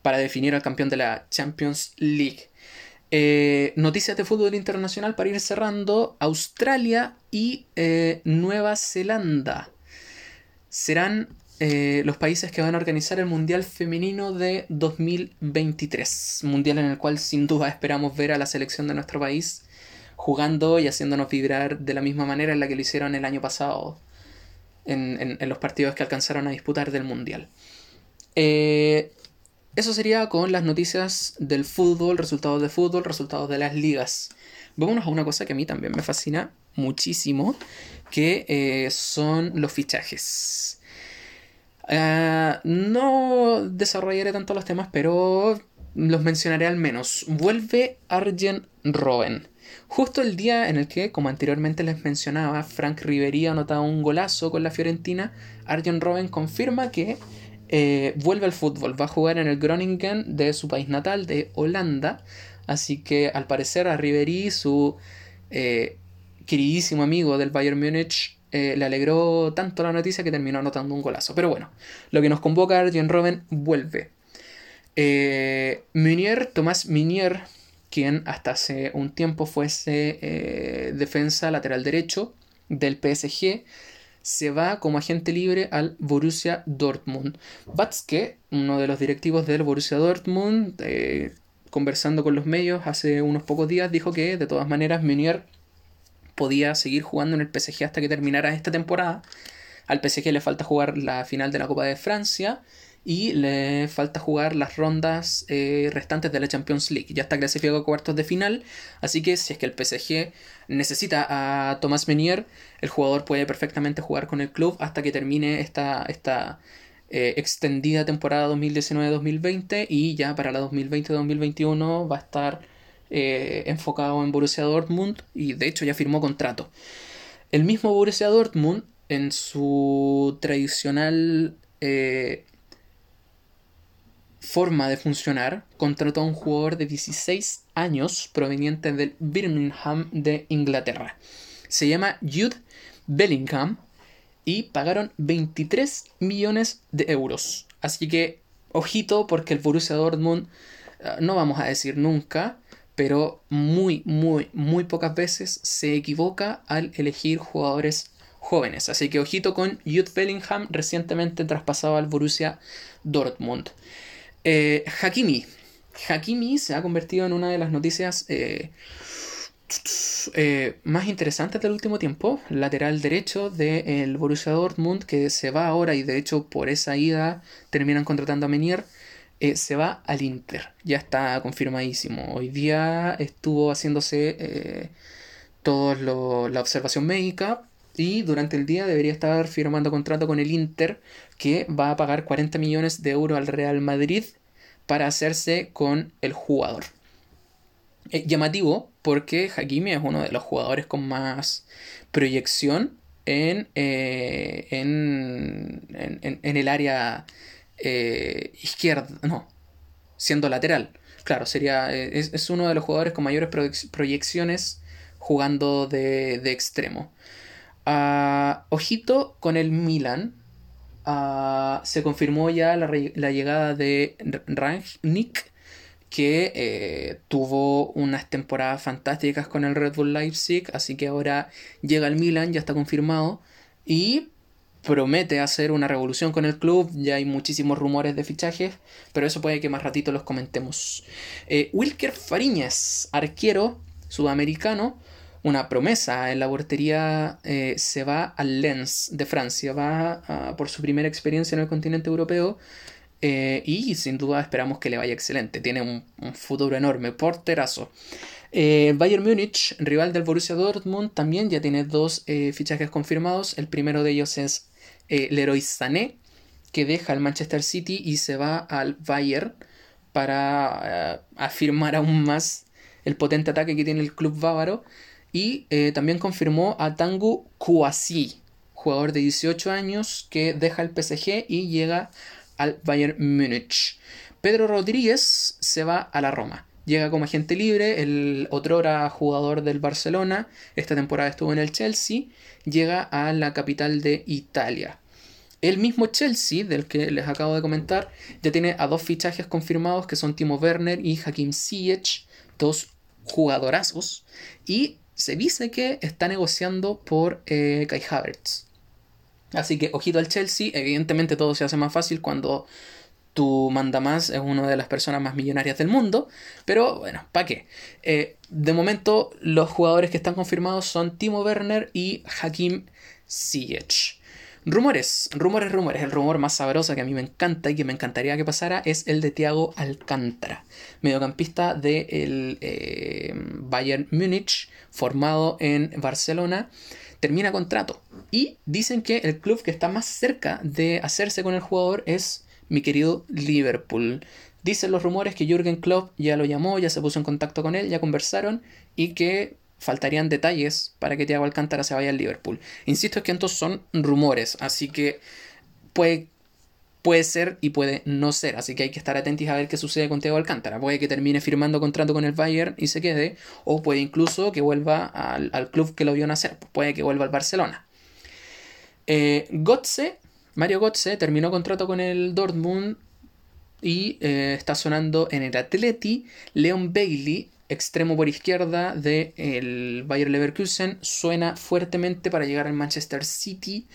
para definir al campeón de la Champions League. Eh, noticias de fútbol internacional para ir cerrando. Australia y eh, Nueva Zelanda serán eh, los países que van a organizar el Mundial Femenino de 2023. Mundial en el cual sin duda esperamos ver a la selección de nuestro país jugando y haciéndonos vibrar de la misma manera en la que lo hicieron el año pasado en, en los partidos que alcanzaron a disputar del Mundial. Eso sería con las noticias del fútbol, resultados de fútbol, resultados de las ligas. Vámonos a una cosa que a mí también me fascina muchísimo, que eh, son los fichajes. Ah, no desarrollaré tanto los temas, pero los mencionaré al menos. Vuelve Arjen Robben. Justo el día en el que, como anteriormente les mencionaba, Frank Ribery anotaba un golazo con la Fiorentina, Arjen Robben confirma que eh, vuelve al fútbol. Va a jugar en el Groningen de su país natal, de Holanda. Así que al parecer a Ribery, su eh, queridísimo amigo del Bayern Múnich, eh, le alegró tanto la noticia que terminó anotando un golazo. Pero bueno, lo que nos convoca Arjen Robben vuelve. Munier, Tomás Munier, quien hasta hace un tiempo fuese defensa lateral derecho del PSG, se va como agente libre al Borussia Dortmund. Batzke, uno de los directivos del Borussia Dortmund, eh, conversando con los medios hace unos pocos días, dijo que de todas maneras Meunier podía seguir jugando en el PSG hasta que terminara esta temporada. Al PSG le falta jugar la final de la Copa de Francia y le falta jugar las rondas eh, restantes de la Champions League. Ya está clasificado a cuartos de final, así que si es que el PSG necesita a Thomas Menier, el jugador puede perfectamente jugar con el club hasta que termine esta, esta eh, extendida temporada 2019-2020 y ya para la 2020-2021 va a estar eh, enfocado en Borussia Dortmund y de hecho ya firmó contrato. El mismo Borussia Dortmund en su tradicional forma de funcionar, contrató a un jugador de 16 años proveniente del Birmingham de Inglaterra. Se llama Jude Bellingham y pagaron 23 millones de euros. Así que, ojito, porque el Borussia Dortmund, eh, no vamos a decir nunca, pero muy, muy, muy pocas veces se equivoca al elegir jugadores jóvenes. Así que ojito con Jude Bellingham, recientemente traspasado al Borussia Dortmund. Eh, Hakimi. Hakimi se ha convertido en una de las noticias eh, eh, más interesantes del último tiempo. Lateral derecho del Borussia Dortmund, que se va ahora y de hecho por esa ida terminan contratando a Menier. se va al Inter. Ya está confirmadísimo. Hoy día estuvo haciéndose toda la observación médica y durante el día debería estar firmando contrato con el Inter que va a pagar 40 millones de euros al Real Madrid para hacerse con el jugador. Eh, llamativo porque Hakimi es uno de los jugadores con más proyección en, eh, en, en, el área eh, izquierda, no, siendo lateral. Claro, sería, es, uno de los jugadores con mayores proyecciones jugando de, de extremo. Ah, ojito con el Milan. Ah, se confirmó ya la, llegada de Rangnick, que eh, tuvo unas temporadas fantásticas con el Red Bull Leipzig, así que ahora llega al Milan, ya está confirmado. Y promete hacer una revolución con el club, ya hay muchísimos rumores de fichajes, pero eso puede que más ratito los comentemos. Eh, Wilker Fariñas, arquero sudamericano, una promesa en la portería, eh, se va al Lens de Francia, va por su primera experiencia en el continente europeo. Eh, y sin duda esperamos que le vaya excelente. Tiene un, futuro enorme, porterazo. Eh, Bayern Múnich, rival del Borussia Dortmund, también ya tiene dos eh, fichajes confirmados. El primero de ellos es Leroy Sané, que deja el Manchester City y se va al Bayern para afirmar aún más el potente ataque que tiene el club bávaro. Y también confirmó a Tangu Kouassi, jugador de 18 años que deja el PSG y llega al Bayern Múnich. Pedro Rodríguez se va a la Roma. Llega como agente libre, el otrora jugador del Barcelona, esta temporada estuvo en el Chelsea, llega a la capital de Italia. El mismo Chelsea, del que les acabo de comentar, ya tiene a dos fichajes confirmados que son Timo Werner y Hakim Ziyech, dos jugadorazos, y se dice que está negociando por eh, Kai Havertz. Así que ojito al Chelsea, evidentemente todo se hace más fácil cuando tu mandamás es una de las personas más millonarias del mundo, pero bueno, ¿para qué? Eh, de momento, los jugadores que están confirmados son Timo Werner y Hakim Ziyech. Rumores, rumores, rumores. El rumor más sabroso que a mí me encanta y que me encantaría que pasara es el de Thiago Alcántara, mediocampista del eh, Bayern Múnich, formado en Barcelona. Termina contrato y dicen que el club que está más cerca de hacerse con el jugador es mi querido Liverpool. Dicen los rumores que Jürgen Klopp ya lo llamó, ya se puso en contacto con él, ya conversaron y que faltarían detalles para que Thiago Alcántara se vaya al Liverpool. Insisto, es que estos son rumores, así que puede, puede ser y puede no ser, así que hay que estar atentos a ver qué sucede con Thiago Alcántara. Puede que termine firmando contrato con el Bayern y se quede, o puede incluso que vuelva al, club que lo vio nacer, puede que vuelva al Barcelona. Eh, Gotze Mario Götze terminó contrato con el Dortmund y eh, está sonando en el Atleti. Leon Bailey, extremo por izquierda del el Bayer Leverkusen, suena fuertemente para llegar al Manchester City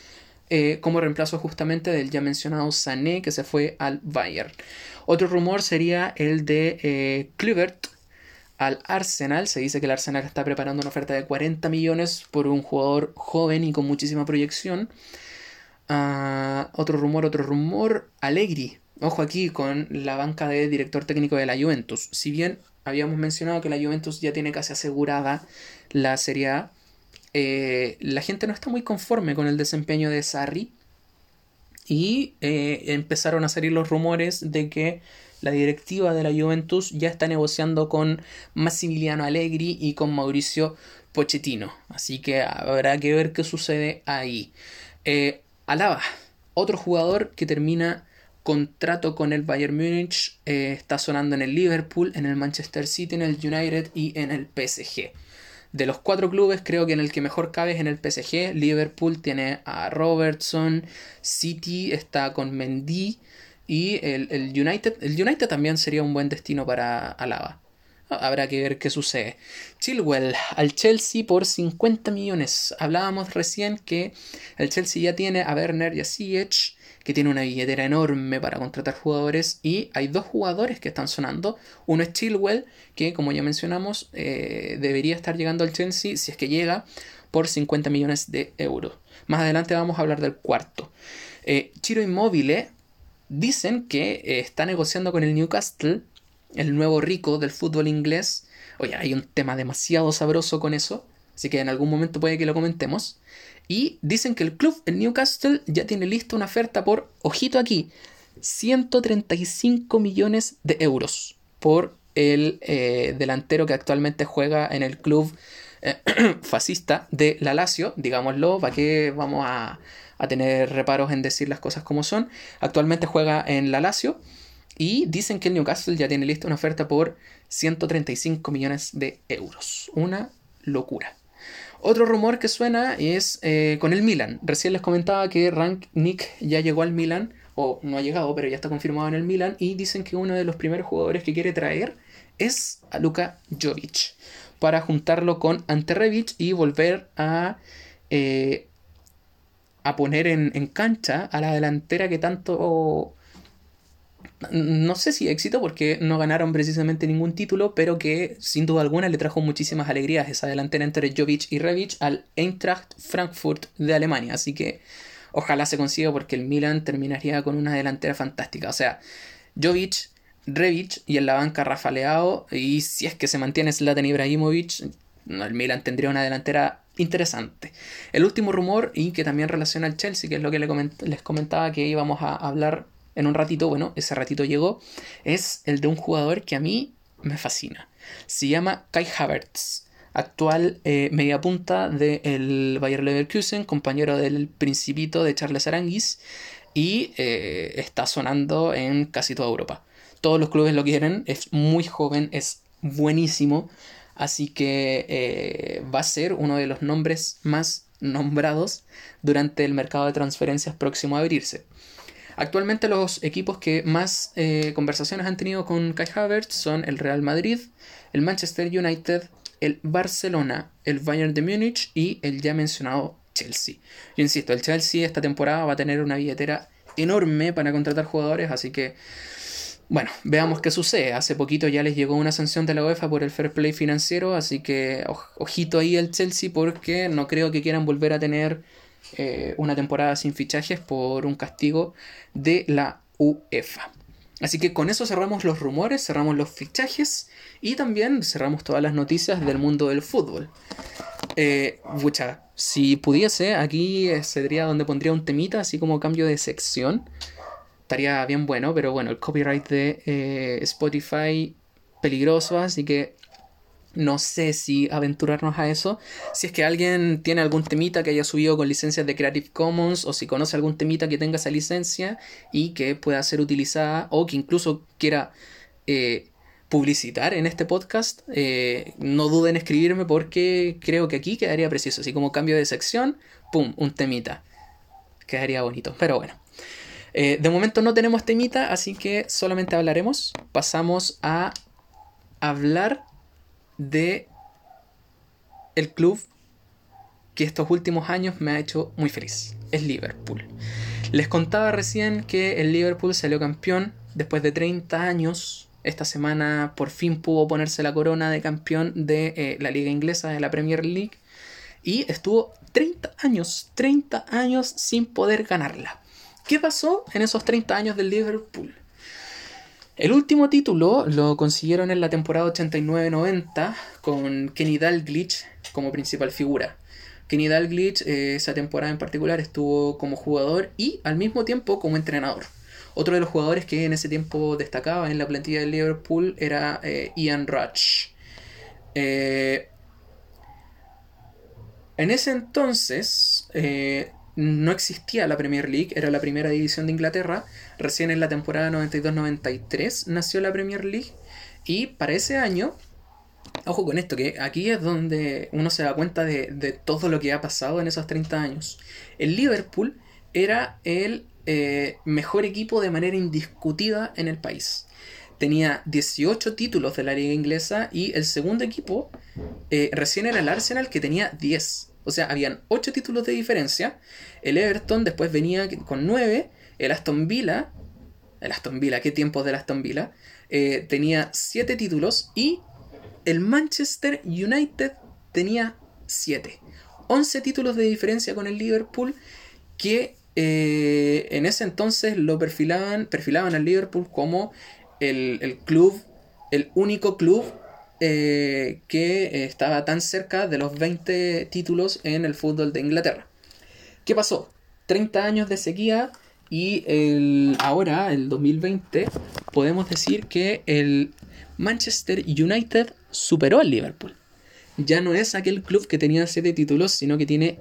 eh, como reemplazo justamente del ya mencionado Sané que se fue al Bayern. Otro rumor sería el de eh, al Arsenal. Se dice que el Arsenal está preparando una oferta de 40 millones por un jugador joven y con muchísima proyección. Ah, otro rumor, otro rumor. Allegri. Ojo aquí con la banca de director técnico de la Juventus. Si bien habíamos mencionado que la Juventus ya tiene casi asegurada la Serie A, eh, la gente no está muy conforme con el desempeño de Sarri. Y eh, empezaron a salir los rumores de que la directiva de la Juventus ya está negociando con Massimiliano Allegri y con Mauricio Pochettino. Así que habrá que ver qué sucede ahí. Eh, Alaba, otro jugador que termina contrato con el Bayern Múnich, eh, está sonando en el Liverpool, en el Manchester City, en el United y en el PSG. De los cuatro clubes, creo que en el que mejor cabe es en el PSG. Liverpool tiene a Robertson, City está con Mendy y el, United. El United también sería un buen destino para Alaba. Habrá que ver qué sucede. Chilwell al Chelsea por 50 millones. Hablábamos recién que el Chelsea ya tiene a Werner y a Ziyech, que tiene una billetera enorme para contratar jugadores. Y hay dos jugadores que están sonando. Uno es Chilwell, que como ya mencionamos, eh, debería estar llegando al Chelsea, si es que llega, por 50 millones de euros. Más adelante vamos a hablar del cuarto. Eh, Chiro Immobile dicen que eh, está negociando con el Newcastle el nuevo rico del fútbol inglés. Oye, hay un tema demasiado sabroso con eso, así que en algún momento puede que lo comentemos. Y dicen que el club, el Newcastle, ya tiene lista una oferta por, ojito aquí, 135 millones de euros por el eh, delantero que actualmente juega en el club eh, (clears throat) fascista de la Lazio, digámoslo, para que vamos a, a tener reparos en decir las cosas como son. Actualmente juega en la Lazio y dicen que el Newcastle ya tiene lista una oferta por 135 millones de euros. Una locura. Otro rumor que suena es eh, con el Milan. Recién les comentaba que Rank Nick ya llegó al Milan, o no ha llegado, pero ya está confirmado en el Milan, y dicen que uno de los primeros jugadores que quiere traer es a Luka Jovic, para juntarlo con Ante y volver a, eh, a poner en, en cancha a la delantera que tanto no sé si éxito porque no ganaron precisamente ningún título, pero que sin duda alguna le trajo muchísimas alegrías esa delantera entre Jovic y Revic al Eintracht Frankfurt de Alemania. Así que ojalá se consiga porque el Milan terminaría con una delantera fantástica. O sea, Jovic, Revic y en la banca Rafa. Y si es que se mantiene Zlatan Ibrahimovic, el Milan tendría una delantera interesante. El último rumor, y que también relaciona al Chelsea, que es lo que les comentaba que íbamos a hablar en un ratito, bueno, ese ratito llegó, es el de un jugador que a mí me fascina. Se llama Kai Havertz, actual eh, mediapunta del Bayer Leverkusen, compañero del Principito de Charles Aranguis, y eh, está sonando en casi toda Europa. Todos los clubes lo quieren, es muy joven, es buenísimo, así que eh, va a ser uno de los nombres más nombrados durante el mercado de transferencias próximo a abrirse. Actualmente los equipos que más eh, conversaciones han tenido con Kai Havertz son el Real Madrid, el Manchester United, el Barcelona, el Bayern de Múnich y el ya mencionado Chelsea. Yo insisto, el Chelsea esta temporada va a tener una billetera enorme para contratar jugadores, así que bueno, veamos qué sucede. Hace poquito ya les llegó una sanción de la UEFA por el fair play financiero, así que ojito ahí el Chelsea porque no creo que quieran volver a tener eh, una temporada sin fichajes por un castigo de la UEFA. Así que con eso cerramos los rumores, cerramos los fichajes y también cerramos todas las noticias del mundo del fútbol. Eh, si pudiese, aquí sería donde pondría un temita, así como cambio de sección. Estaría bien bueno, pero bueno, el copyright de eh, Spotify peligroso, así que no sé si aventurarnos a eso. Si es que alguien tiene algún temita que haya subido con licencias de Creative Commons o si conoce algún temita que tenga esa licencia y que pueda ser utilizada o que incluso quiera eh, publicitar en este podcast, eh, no duden en escribirme porque creo que aquí quedaría preciso. Así como cambio de sección, ¡pum! Un temita. Quedaría bonito. Pero bueno. Eh, de momento no tenemos temita, así que solamente hablaremos. Pasamos a hablar de el club que estos últimos años me ha hecho muy feliz. Es Liverpool. Les contaba recién que el Liverpool salió campeón después de 30 años. Esta semana por fin pudo ponerse la corona de campeón de eh, la liga inglesa, de la Premier League. Y estuvo 30 años, 30 años sin poder ganarla. ¿Qué pasó en esos 30 años del Liverpool? El último título lo consiguieron en la temporada 89-90 con Kenny Dalglish como principal figura. Kenny Dalglish eh, esa temporada en particular estuvo como jugador y al mismo tiempo como entrenador. Otro de los jugadores que en ese tiempo destacaba en la plantilla de Liverpool era eh, Ian Rush. Eh, en ese entonces no existía la Premier League, era la primera división de Inglaterra. Recién en la temporada 92-93 nació la Premier League. Y para ese año, ojo con esto, que aquí es donde uno se da cuenta de, todo lo que ha pasado en esos 30 años. El Liverpool era el eh, mejor equipo de manera indiscutida en el país. Tenía 18 títulos de la liga inglesa y el segundo equipo eh, recién era el Arsenal que tenía 10. O sea, habían 8 títulos de diferencia. El Everton después venía con 9. El Aston Villa. El Aston Villa, qué tiempos del Aston Villa. Eh, tenía 7 títulos. Y el Manchester United tenía 7. 11 títulos de diferencia con el Liverpool. Que eh, en ese entonces lo perfilaban, perfilaban al Liverpool como el, el club, el único club eh, que estaba tan cerca de los 20 títulos en el fútbol de Inglaterra. ¿Qué pasó? 30 años de sequía y el, ahora, el 2020, podemos decir que el Manchester United superó al Liverpool. Ya no es aquel club que tenía 7 títulos, sino que tiene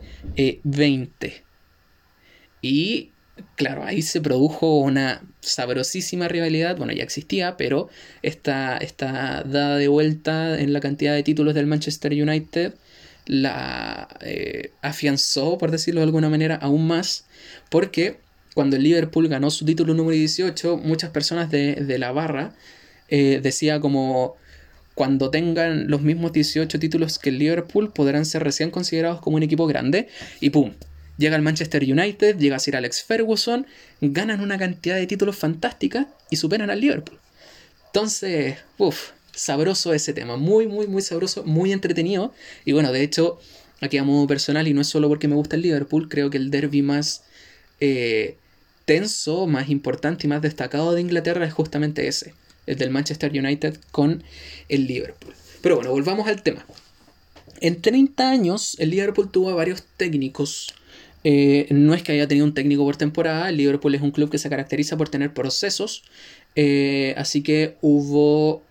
20. Eh, y claro, ahí se produjo una sabrosísima rivalidad, bueno, ya existía, pero esta, esta dada de vuelta en la cantidad de títulos del Manchester United la eh, afianzó, por decirlo de alguna manera, aún más, porque cuando el Liverpool ganó su título número 18, muchas personas de, la barra eh, decía como cuando tengan los mismos 18 títulos que el Liverpool podrán ser recién considerados como un equipo grande y ¡pum! Llega el Manchester United, llega Sir Alex Ferguson, ganan una cantidad de títulos fantástica y superan al Liverpool. Entonces, uff, sabroso ese tema, muy, muy, muy sabroso, muy entretenido. Y bueno, de hecho, aquí a modo personal, y no es solo porque me gusta el Liverpool, creo que el derby más eh, más importante y más destacado de Inglaterra es justamente ese, el del Manchester United con el Liverpool. Pero bueno, volvamos al tema. En 30 años, el Liverpool tuvo varios técnicos. Eh, no es que haya tenido un técnico por temporada, el Liverpool es un club que se caracteriza por tener procesos. Eh, así que hubo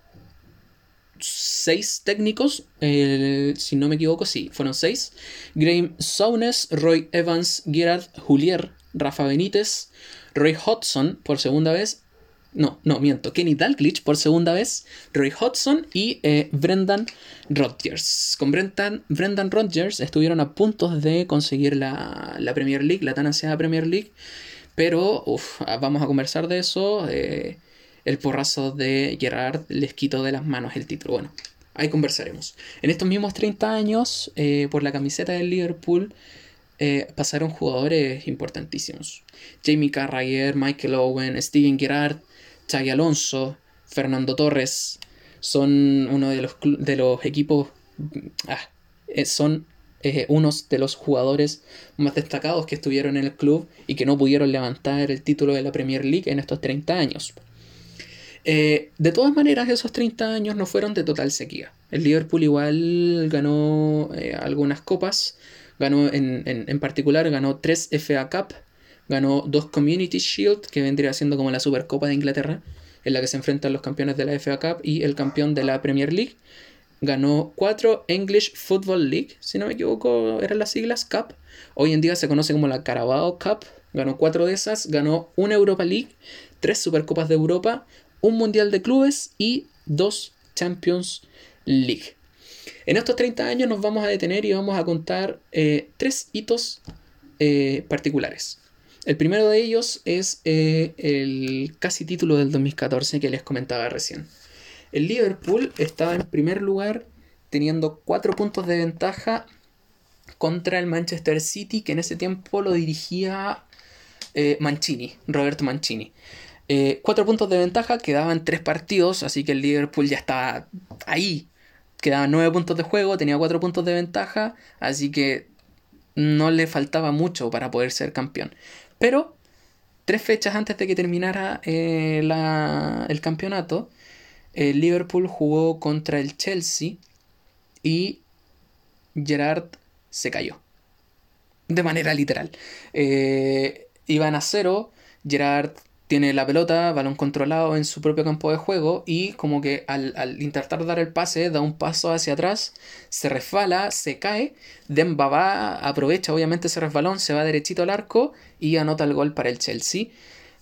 seis técnicos, si no me equivoco, sí, fueron seis. Graham Saunes, Roy Evans, Gerard Julier, Rafa Benítez, Roy Hodgson por segunda vez. No, no, miento. Kenny Dalglish por segunda vez, Roy Hodgson y eh, Brendan Rodgers. Con Brendan, Brendan Rodgers estuvieron a punto de conseguir la, la Premier League, la tan ansiada Premier League. Pero uf, vamos a conversar de eso. Eh, el porrazo de Gerard les quitó de las manos el título. Bueno, ahí conversaremos. En estos mismos 30 años, eh, por la camiseta del Liverpool, eh, pasaron jugadores importantísimos. Jamie Carragher, Michael Owen, Steven Gerrard, Xavi Alonso, Fernando Torres. Son uno de los, de los equipos... Ah, eh, son unos de los jugadores más destacados que estuvieron en el club y que no pudieron levantar el título de la Premier League en estos 30 años. Eh, de todas maneras, esos 30 años no fueron de total sequía. El Liverpool igual ganó eh, algunas copas, ganó en, en, particular, ganó 3 FA Cup, ganó 2 Community Shield, que vendría siendo como la Supercopa de Inglaterra, en la que se enfrentan los campeones de la FA Cup y el campeón de la Premier League. Ganó 4 English Football League, si no me equivoco, eran las siglas Cup. Hoy en día se conoce como la Carabao Cup. Ganó 4 de esas, ganó una Europa League, 3 Supercopas de Europa, un Mundial de Clubes y dos Champions League. En estos 30 años nos vamos a detener y vamos a contar eh, tres hitos eh, particulares. El primero de ellos es eh, el casi título del 2014 que les comentaba recién. El Liverpool estaba en primer lugar teniendo cuatro puntos de ventaja contra el Manchester City que en ese tiempo lo dirigía Mancini, Roberto Mancini. Cuatro puntos de ventaja, quedaban tres partidos, así que el Liverpool ya estaba ahí. Quedaban nueve puntos de juego, tenía cuatro puntos de ventaja, así que no le faltaba mucho para poder ser campeón. Pero tres fechas antes de que terminara eh, el campeonato, el Liverpool jugó contra el Chelsea y Gerard se cayó. De manera literal. Eh, iban a cero, Gerard tiene la pelota, balón controlado en su propio campo de juego y como que al, intentar dar el pase da un paso hacia atrás, se resbala, se cae, Demba va, aprovecha obviamente ese resbalón, se va derechito al arco y anota el gol para el Chelsea.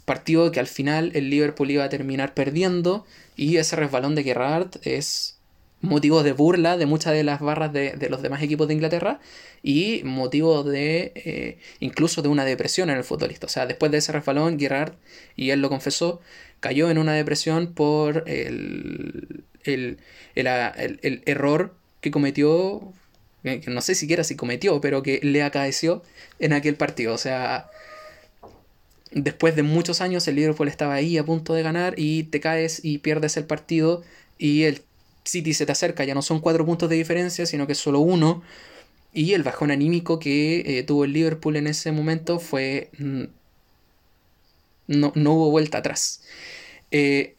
Partido que al final el Liverpool iba a terminar perdiendo y ese resbalón de Gerrard es motivo de burla de muchas de las barras de, los demás equipos de Inglaterra y motivo de eh, incluso de una depresión en el futbolista. O sea, después de ese resbalón, Gerrard, y él lo confesó, cayó en una depresión por el, el, el, error que cometió, que no sé siquiera si cometió, pero que le acaeció en aquel partido. O sea, después de muchos años el Liverpool estaba ahí a punto de ganar y te caes y pierdes el partido y el City se te acerca, ya no son cuatro puntos de diferencia, sino que es solo uno. Y el bajón anímico que eh, tuvo el Liverpool en ese momento fue... Mm, no, no hubo vuelta atrás. Eh,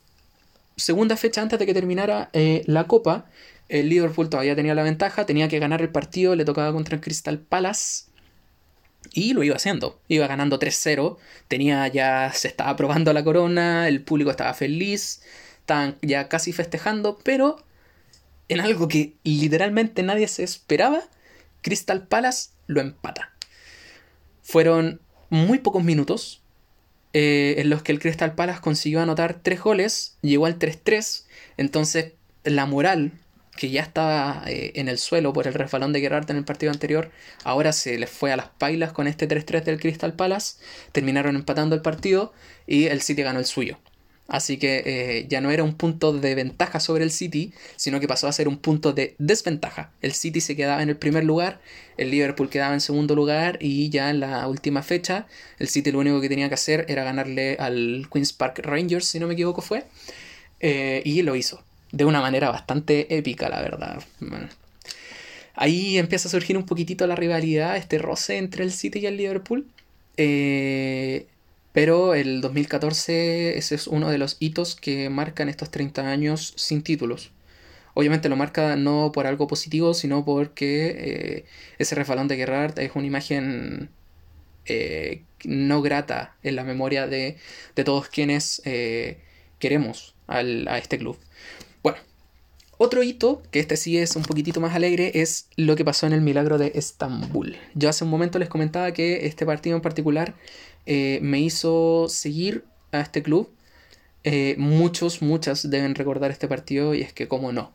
segunda fecha antes de que terminara eh, la Copa, el Liverpool todavía tenía la ventaja, tenía que ganar el partido, le tocaba contra el Crystal Palace. Y lo iba haciendo. Iba ganando 3-0. Tenía ya. Se estaba probando la corona. El público estaba feliz. Estaban ya casi festejando. Pero en algo que literalmente nadie se esperaba, Crystal Palace lo empata. Fueron muy pocos minutos eh, en los que el Crystal Palace consiguió anotar tres goles, llegó al 3-3, entonces la moral que ya estaba eh, en el suelo por el resbalón de Gerrard en el partido anterior, ahora se les fue a las pailas con este 3-3 del Crystal Palace, terminaron empatando el partido y el City ganó el suyo. Así que eh, ya no era un punto de ventaja sobre el City, sino que pasó a ser un punto de desventaja. El City se quedaba en el primer lugar, el Liverpool quedaba en segundo lugar y ya en la última fecha el City lo único que tenía que hacer era ganarle al Queen's Park Rangers, si no me equivoco fue, eh, y lo hizo. De una manera bastante épica, la verdad. Ahí empieza a surgir un poquitito la rivalidad, este roce entre el City y el Liverpool. Eh, pero el 2014 ese es uno de los hitos que marcan estos 30 años sin títulos. Obviamente lo marca no por algo positivo, sino porque eh, ese refalón de Gerrard es una imagen eh, no grata en la memoria de, todos quienes eh, queremos a este club. Otro hito, que este sí es un poquitito más alegre, es lo que pasó en el Milagro de Estambul. Yo hace un momento les comentaba que este partido en particular eh, me hizo seguir a este club. Eh, muchos, muchas deben recordar este partido y es que, como no.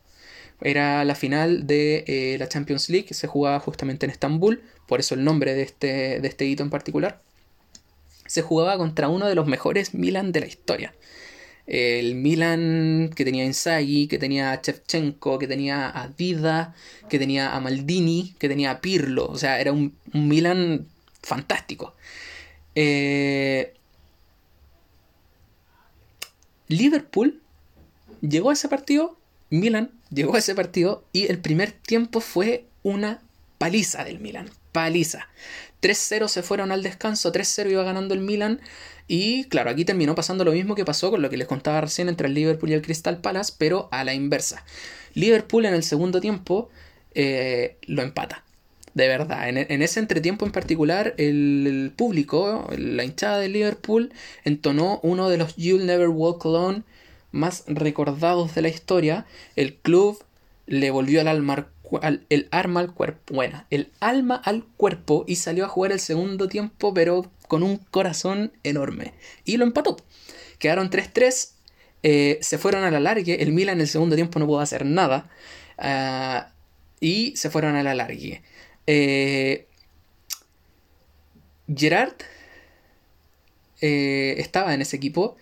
Era la final de eh, la Champions League, se jugaba justamente en Estambul, por eso el nombre de este, de este hito en particular. Se jugaba contra uno de los mejores Milan de la historia. El Milan que tenía Inzaghi, que tenía a Shevchenko, que tenía a Dida, que tenía a Maldini, que tenía a Pirlo. O sea, era un, Milan fantástico. Eh, Liverpool llegó a ese partido, Milan llegó a ese partido y el primer tiempo fue una paliza del Milan, paliza. 3-0 se fueron al descanso, 3-0 iba ganando el Milan y claro, aquí terminó pasando lo mismo que pasó con lo que les contaba recién entre el Liverpool y el Crystal Palace, pero a la inversa. Liverpool en el segundo tiempo eh, lo empata de verdad. En, ese entretiempo en particular, el, público, la hinchada de Liverpool, entonó uno de los You'll Never Walk Alone más recordados de la historia. El club le volvió el alma al, el arma al cuerpo, bueno, el alma al cuerpo y salió a jugar el segundo tiempo, pero con un corazón enorme. Y lo empató. Quedaron 3-3. Eh, se fueron a la largue. El Milan en el segundo tiempo no pudo hacer nada. Ah, y se fueron a la largue. Eh, Gerard eh, estaba en ese equipo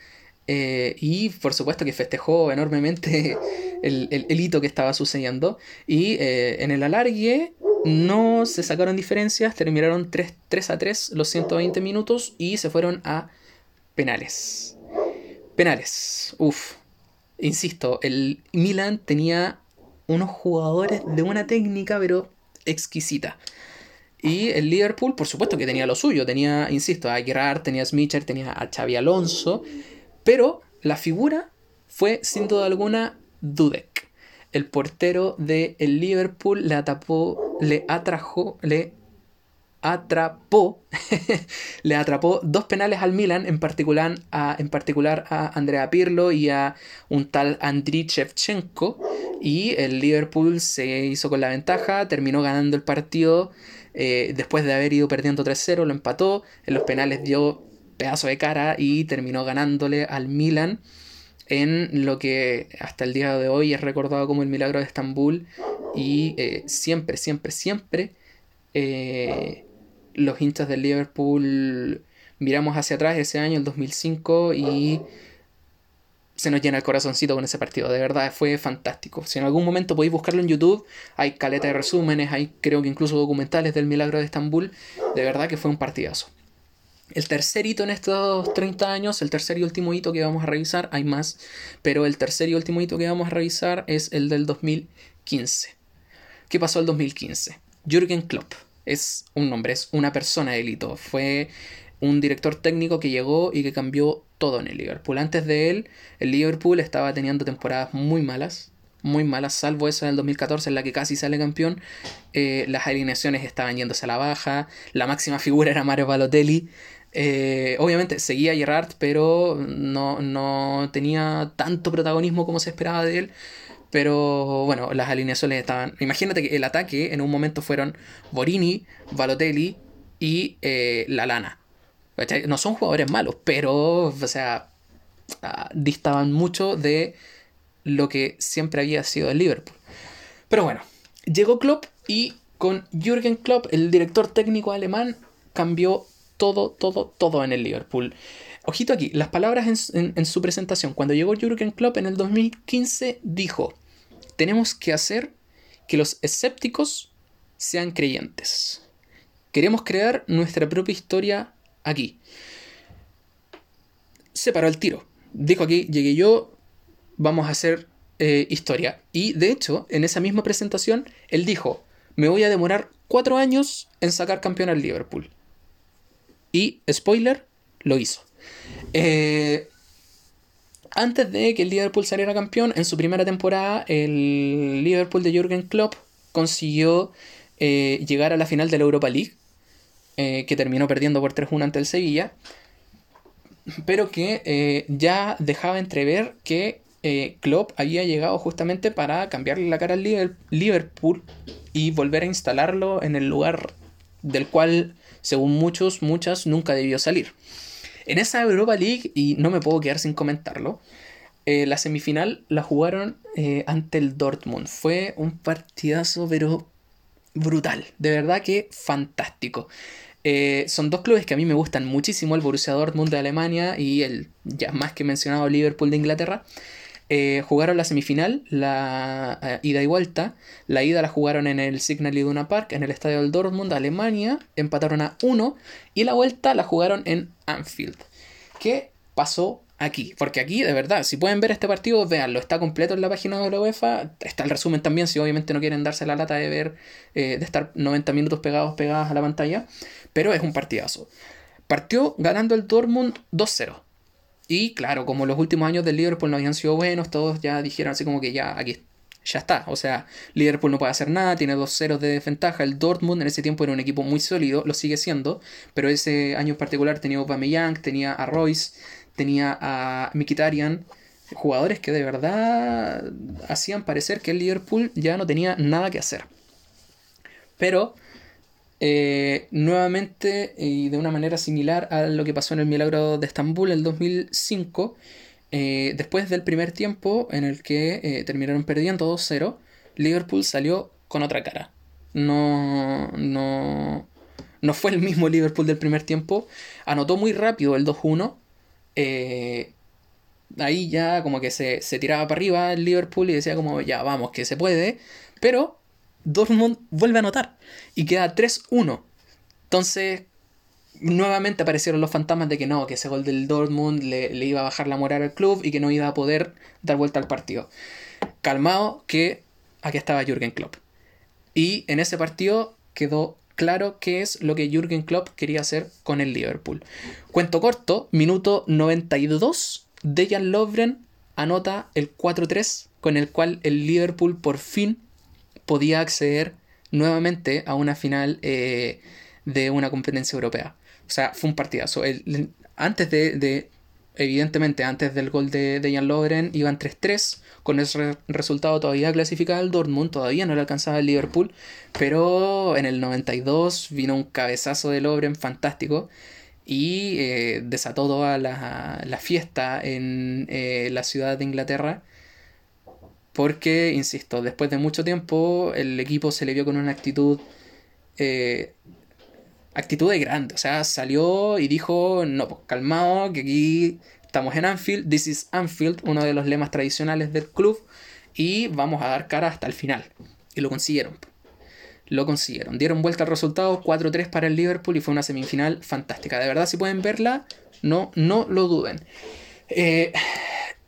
eh, y por supuesto que festejó enormemente (laughs) el, hito que estaba sucediendo. Y en el alargue no se sacaron diferencias, terminaron 3, 3 a 3 los 120 minutos y se fueron a penales. Penales, uff. Insisto, el Milan tenía unos jugadores de una técnica, pero exquisita. Y el Liverpool, por supuesto que tenía lo suyo. Tenía, insisto, a Gerrard, tenía a Smitcher, tenía a Xavi Alonso. Pero la figura fue, sin duda alguna, Dudek. El portero el Liverpool le le atrajo, le atrapó, (laughs) le atrapó dos penales al Milan, en particular, a, en particular a Andrea Pirlo y a un tal Andriy Shevchenko. Y el Liverpool se hizo con la ventaja, terminó ganando el partido eh, después de haber ido perdiendo 3-0, lo empató, en los penales dio pedazo de cara y terminó ganándole al Milan en lo que hasta el día de hoy es recordado como el milagro de Estambul y eh, siempre, siempre, siempre eh, los hinchas del Liverpool miramos hacia atrás ese año, el 2005, y se nos llena el corazoncito con ese partido. De verdad, fue fantástico. Si en algún momento podéis buscarlo en YouTube, hay caleta de resúmenes, hay creo que incluso documentales del milagro de Estambul. De verdad que fue un partidazo. El tercer hito en estos 30 años, el tercer y último hito que vamos a revisar, hay más, pero el tercer y último hito que vamos a revisar es el del 2015. ¿Qué pasó el 2015? Jürgen Klopp es un nombre, es una persona de hito. Fue un director técnico que llegó y que cambió todo en el Liverpool. Antes de él, el Liverpool estaba teniendo temporadas muy malas, muy malas, salvo esa del 2014 en la que casi sale campeón. Eh, las alineaciones estaban yéndose a la baja, la máxima figura era Mario Balotelli. Eh, obviamente seguía Gerrard, pero no, no tenía tanto protagonismo como se esperaba de él. Pero bueno, las alineaciones estaban. Imagínate que el ataque en un momento fueron Borini, Balotelli y eh, La Lana. No son jugadores malos, pero, o sea, ah, distaban mucho de lo que siempre había sido el Liverpool. Pero bueno, llegó Klopp y con Jürgen Klopp, el director técnico alemán, cambió todo, todo, todo en el Liverpool. Ojito aquí, las palabras en, su presentación. Cuando llegó Jurgen Klopp en el 2015 dijo, tenemos que hacer que los escépticos sean creyentes. Queremos crear nuestra propia historia aquí. Se paró el tiro. Dijo aquí, llegué yo, vamos a hacer eh, historia. Y de hecho, en esa misma presentación, él dijo, me voy a demorar cuatro años en sacar campeón al Liverpool. Y, spoiler, lo hizo. Eh, antes de que el Liverpool saliera campeón, en su primera temporada, el Liverpool de Jürgen Klopp consiguió eh, llegar a la final de la Europa League, eh, que terminó perdiendo por 3-1 ante el Sevilla, pero que ya dejaba entrever que Klopp había llegado justamente para cambiarle la cara al Liverpool y volver a instalarlo en el lugar del cual, según muchos, muchas, nunca debió salir. En esa Europa League, y no me puedo quedar sin comentarlo, eh, la semifinal la jugaron eh, ante el Dortmund. Fue un partidazo, pero brutal. De verdad que fantástico. Eh, son dos clubes que a mí me gustan muchísimo, el Borussia Dortmund de Alemania y el ya más que mencionado Liverpool de Inglaterra. Jugaron la semifinal, la ida y vuelta. La ida la jugaron en el Signal Iduna Park, en el estadio del Dortmund, Alemania. Empataron a 1. Y la vuelta la jugaron en Anfield. ¿Qué pasó aquí? Porque aquí, de verdad, si pueden ver este partido, véanlo. Está completo en la página de la UEFA. Está el resumen también, si obviamente no quieren darse la lata de ver, eh, de estar 90 minutos pegados, pegadas a la pantalla. Pero es un partidazo. Partió ganando el Dortmund 2-0. Y claro, como los últimos años del Liverpool no habían sido buenos, todos ya dijeron así como que ya aquí ya está. O sea, Liverpool no puede hacer nada, tiene dos ceros de desventaja. El Dortmund en ese tiempo era un equipo muy sólido, lo sigue siendo, pero ese año en particular tenía a Aubameyang, tenía a Royce, tenía a Mkhitaryan, jugadores que de verdad hacían parecer que el Liverpool ya no tenía nada que hacer. Pero eh, nuevamente y de una manera similar a lo que pasó en el Milagro de Estambul en el 2005, eh, después del primer tiempo, en el que eh, terminaron perdiendo 2-0, Liverpool salió con otra cara. No, no, no fue el mismo Liverpool del primer tiempo. Anotó muy rápido el 2-1. Eh, ahí ya como que se, se tiraba para arriba el Liverpool y decía como ya vamos que se puede. Pero Dortmund vuelve a anotar y queda 3-1. Entonces nuevamente aparecieron los fantasmas de que no, que ese gol del Dortmund le, iba a bajar la moral al club y que no iba a poder dar vuelta al partido. Calmado que aquí estaba Jürgen Klopp. Y en ese partido quedó claro qué es lo que Jürgen Klopp quería hacer con el Liverpool. Cuento corto, minuto 92, Dejan Lovren anota el 4-3 con el cual el Liverpool por fin podía acceder nuevamente a una final eh, de una competencia europea. O sea, fue un partidazo. antes de, evidentemente, antes del gol de, de Jan Lovren, iban 3-3. Con ese resultado todavía clasificaba el Dortmund, todavía no le alcanzaba el Liverpool. Pero en el 92 vino un cabezazo de Lovren fantástico y eh, desató toda la, fiesta en eh, la ciudad de Inglaterra. Porque, insisto, después de mucho tiempo el equipo se le vio con una actitud eh, actitud de grande. O sea, salió y dijo, no, pues calmado, que aquí estamos en Anfield, this is Anfield, uno de los lemas tradicionales del club, y vamos a dar cara hasta el final. Y lo consiguieron. Lo consiguieron. Dieron vuelta al resultado, 4-3 para el Liverpool y fue una semifinal fantástica. De verdad, si pueden verla, no, no lo duden. Eh,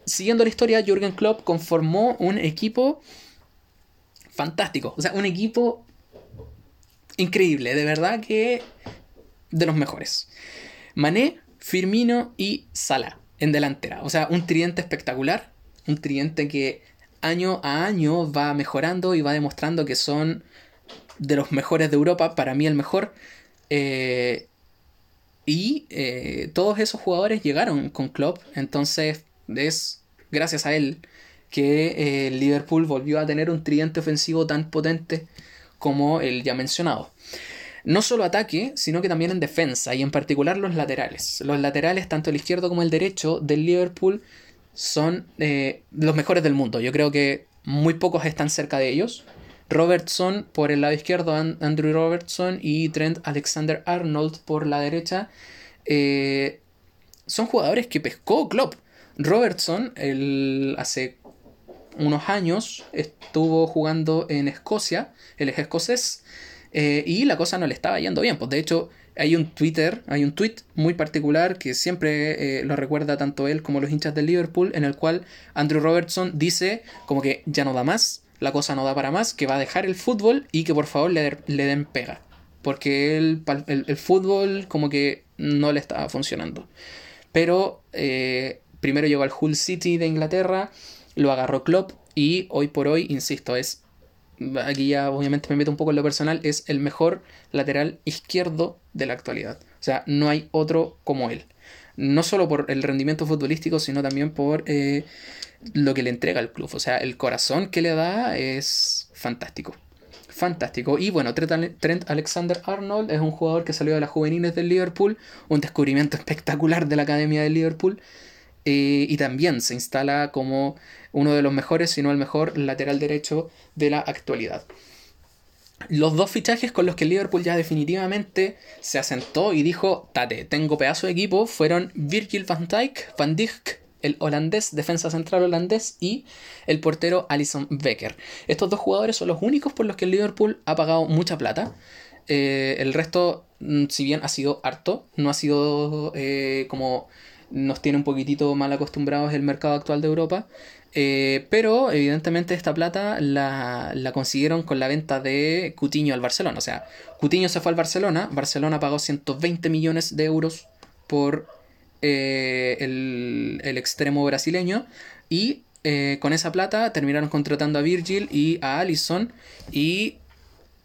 siguiendo la historia, Jürgen Klopp conformó un equipo fantástico. O sea, un equipo increíble, de verdad que de los mejores. Mané, Firmino y Salah en delantera. O sea, un tridente espectacular, un tridente que año a año va mejorando y va demostrando que son de los mejores de Europa, para mí el mejor. Eh, y eh, todos esos jugadores llegaron con Klopp, entonces es gracias a él que eh, Liverpool volvió a tener un tridente ofensivo tan potente como el ya mencionado. No solo ataque, sino que también en defensa, y en particular los laterales. Los laterales, tanto el izquierdo como el derecho del Liverpool, son eh, los mejores del mundo. Yo creo que muy pocos están cerca de ellos. Robertson por el lado izquierdo, Andrew Robertson y Trent Alexander Arnold por la derecha. Eh, son jugadores que pescó Klopp. Robertson, el, hace unos años, estuvo jugando en Escocia, él es escocés, eh, y la cosa no le estaba yendo bien. Pues de hecho, hay un Twitter, hay un tweet muy particular que siempre eh, lo recuerda tanto él como los hinchas del Liverpool, en el cual Andrew Robertson dice como que ya no da más, la cosa no da para más, que va a dejar el fútbol y que por favor le, le den pega. Porque el, el, fútbol como que no le estaba funcionando. Pero eh, primero llegó al Hull City de Inglaterra, lo agarró Klopp y hoy por hoy, insisto, es aquí ya obviamente me meto un poco en lo personal, es el mejor lateral izquierdo de la actualidad. O sea, no hay otro como él. No solo por el rendimiento futbolístico, sino también por eh, lo que le entrega al club. O sea, el corazón que le da es fantástico. Fantástico. Y bueno, Trent Alexander Arnold es un jugador que salió de las juveniles del Liverpool, un descubrimiento (laughs) espectacular de la Academia del Liverpool. Eh, y también se instala como uno de los mejores, si no el mejor lateral derecho de la actualidad. Los dos fichajes con los que Liverpool ya definitivamente se asentó y dijo, tate, tengo pedazo de equipo, fueron Virgil van Dijk, Van Dijk, el holandés, defensa central holandés, y el portero Alison Becker. Estos dos jugadores son los únicos por los que Liverpool ha pagado mucha plata. Eh, el resto, mm, si bien ha sido harto, no ha sido eh, como nos tiene un poquitito mal acostumbrados el mercado actual de Europa. Eh, pero evidentemente esta plata la, consiguieron con la venta de Cutiño al Barcelona. O sea, Cutiño se fue al Barcelona, Barcelona pagó 120 millones de euros por eh, el, extremo brasileño y eh, con esa plata terminaron contratando a Virgil y a Allison y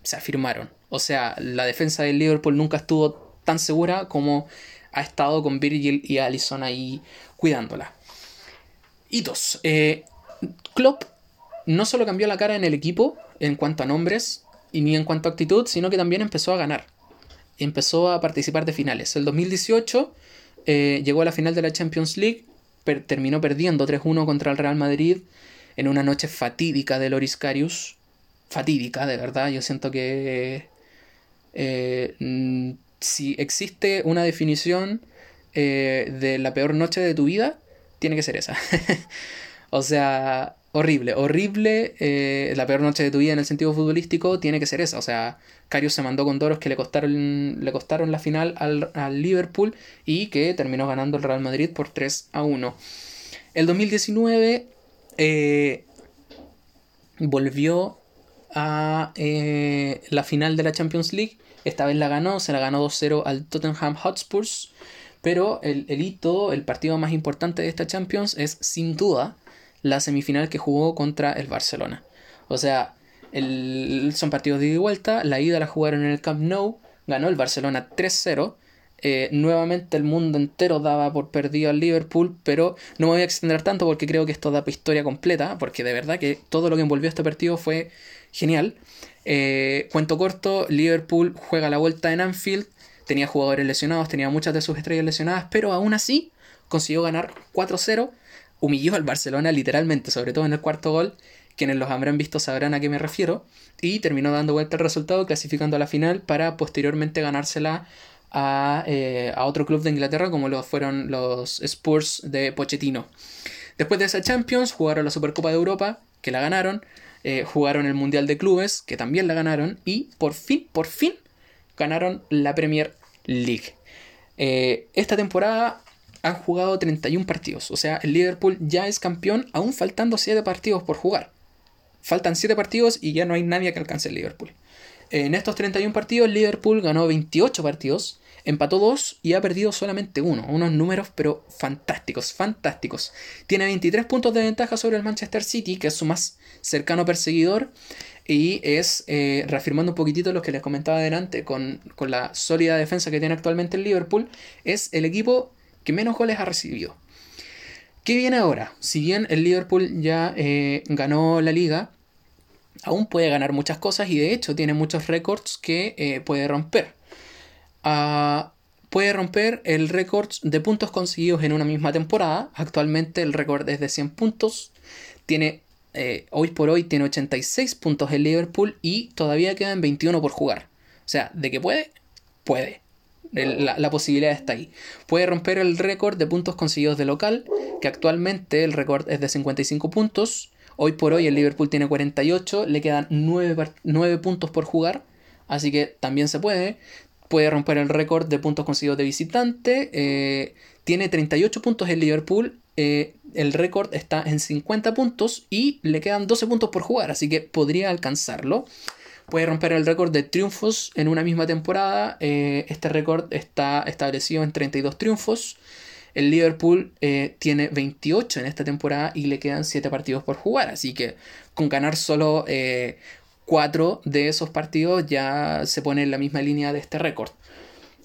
se afirmaron. O sea, la defensa del Liverpool nunca estuvo tan segura como ha estado con Virgil y Allison ahí cuidándola. Hitos. Eh, Klopp no solo cambió la cara en el equipo en cuanto a nombres y ni en cuanto a actitud, sino que también empezó a ganar. Empezó a participar de finales. El 2018 eh, llegó a la final de la Champions League, terminó perdiendo 3-1 contra el Real Madrid en una noche fatídica de Loris Karius. Fatídica, de verdad. Yo siento que eh, mm, si existe una definición eh, de la peor noche de tu vida, tiene que ser esa. (laughs) o sea, horrible, horrible. Eh, la peor noche de tu vida en el sentido futbolístico tiene que ser esa. O sea, Carius se mandó con Doros que le costaron, le costaron la final al, Liverpool y que terminó ganando el Real Madrid por 3 a 1. El 2019 eh, volvió a la final de la Champions League esta vez la ganó, se la ganó 2-0 al Tottenham Hotspurs. Pero el, hito, el partido más importante de esta Champions es sin duda la semifinal que jugó contra el Barcelona. O sea, son partidos de ida y vuelta. La ida la jugaron en el Camp Nou. Ganó el Barcelona 3-0. Eh, nuevamente el mundo entero daba por perdido al Liverpool, pero no me voy a extender tanto porque creo que esto da historia completa, porque de verdad que todo lo que envolvió este partido fue genial. Eh, cuento corto, Liverpool juega la vuelta en Anfield, tenía jugadores lesionados, tenía muchas de sus estrellas lesionadas, pero aún así consiguió ganar 4-0, humilló al Barcelona literalmente, sobre todo en el cuarto gol, quienes los habrán visto sabrán a qué me refiero, y terminó dando vuelta el resultado, clasificando a la final para posteriormente ganársela a, eh, a otro club de Inglaterra como lo fueron los Spurs de Pochettino. Después de esa Champions jugaron la Supercopa de Europa, que la ganaron, eh, jugaron el Mundial de Clubes, que también la ganaron, y por fin, por fin, ganaron la Premier League. Eh, esta temporada han jugado 31 partidos, o sea, el Liverpool ya es campeón, aún faltando 7 partidos por jugar. Faltan 7 partidos y ya no hay nadie que alcance el Liverpool. En estos 31 partidos, Liverpool ganó 28 partidos, Empató dos y ha perdido solamente uno. Unos números pero fantásticos, fantásticos. Tiene 23 puntos de ventaja sobre el Manchester City, que es su más cercano perseguidor. Y es, eh, reafirmando un poquitito lo que les comentaba adelante, con, la sólida defensa que tiene actualmente el Liverpool, es el equipo que menos goles ha recibido. ¿Qué viene ahora? Si bien el Liverpool ya eh, ganó la liga, aún puede ganar muchas cosas y de hecho tiene muchos récords que eh, puede romper puede romper el récord de puntos conseguidos en una misma temporada. Actualmente el récord es de 100 puntos. Tiene eh, hoy por hoy tiene 86 puntos el Liverpool y todavía quedan 21 por jugar. O sea, de que puede, puede. la, posibilidad está ahí. Puede romper el récord de puntos conseguidos de local, que actualmente el récord es de 55 puntos. Hoy por hoy el Liverpool tiene 48, le quedan 9, puntos por jugar, así que también se puede. Puede romper el récord de puntos conseguidos de visitante. Eh, tiene 38 puntos el Liverpool. Eh, el récord está en 50 puntos y le quedan 12 puntos por jugar, así que podría alcanzarlo. Puede romper el récord de triunfos en una misma temporada. Eh, este récord está establecido en 32 triunfos. El Liverpool tiene 28 en esta temporada y le quedan 7 partidos por jugar. Así que con ganar solo 4 de esos partidos ya se pone en la misma línea de este récord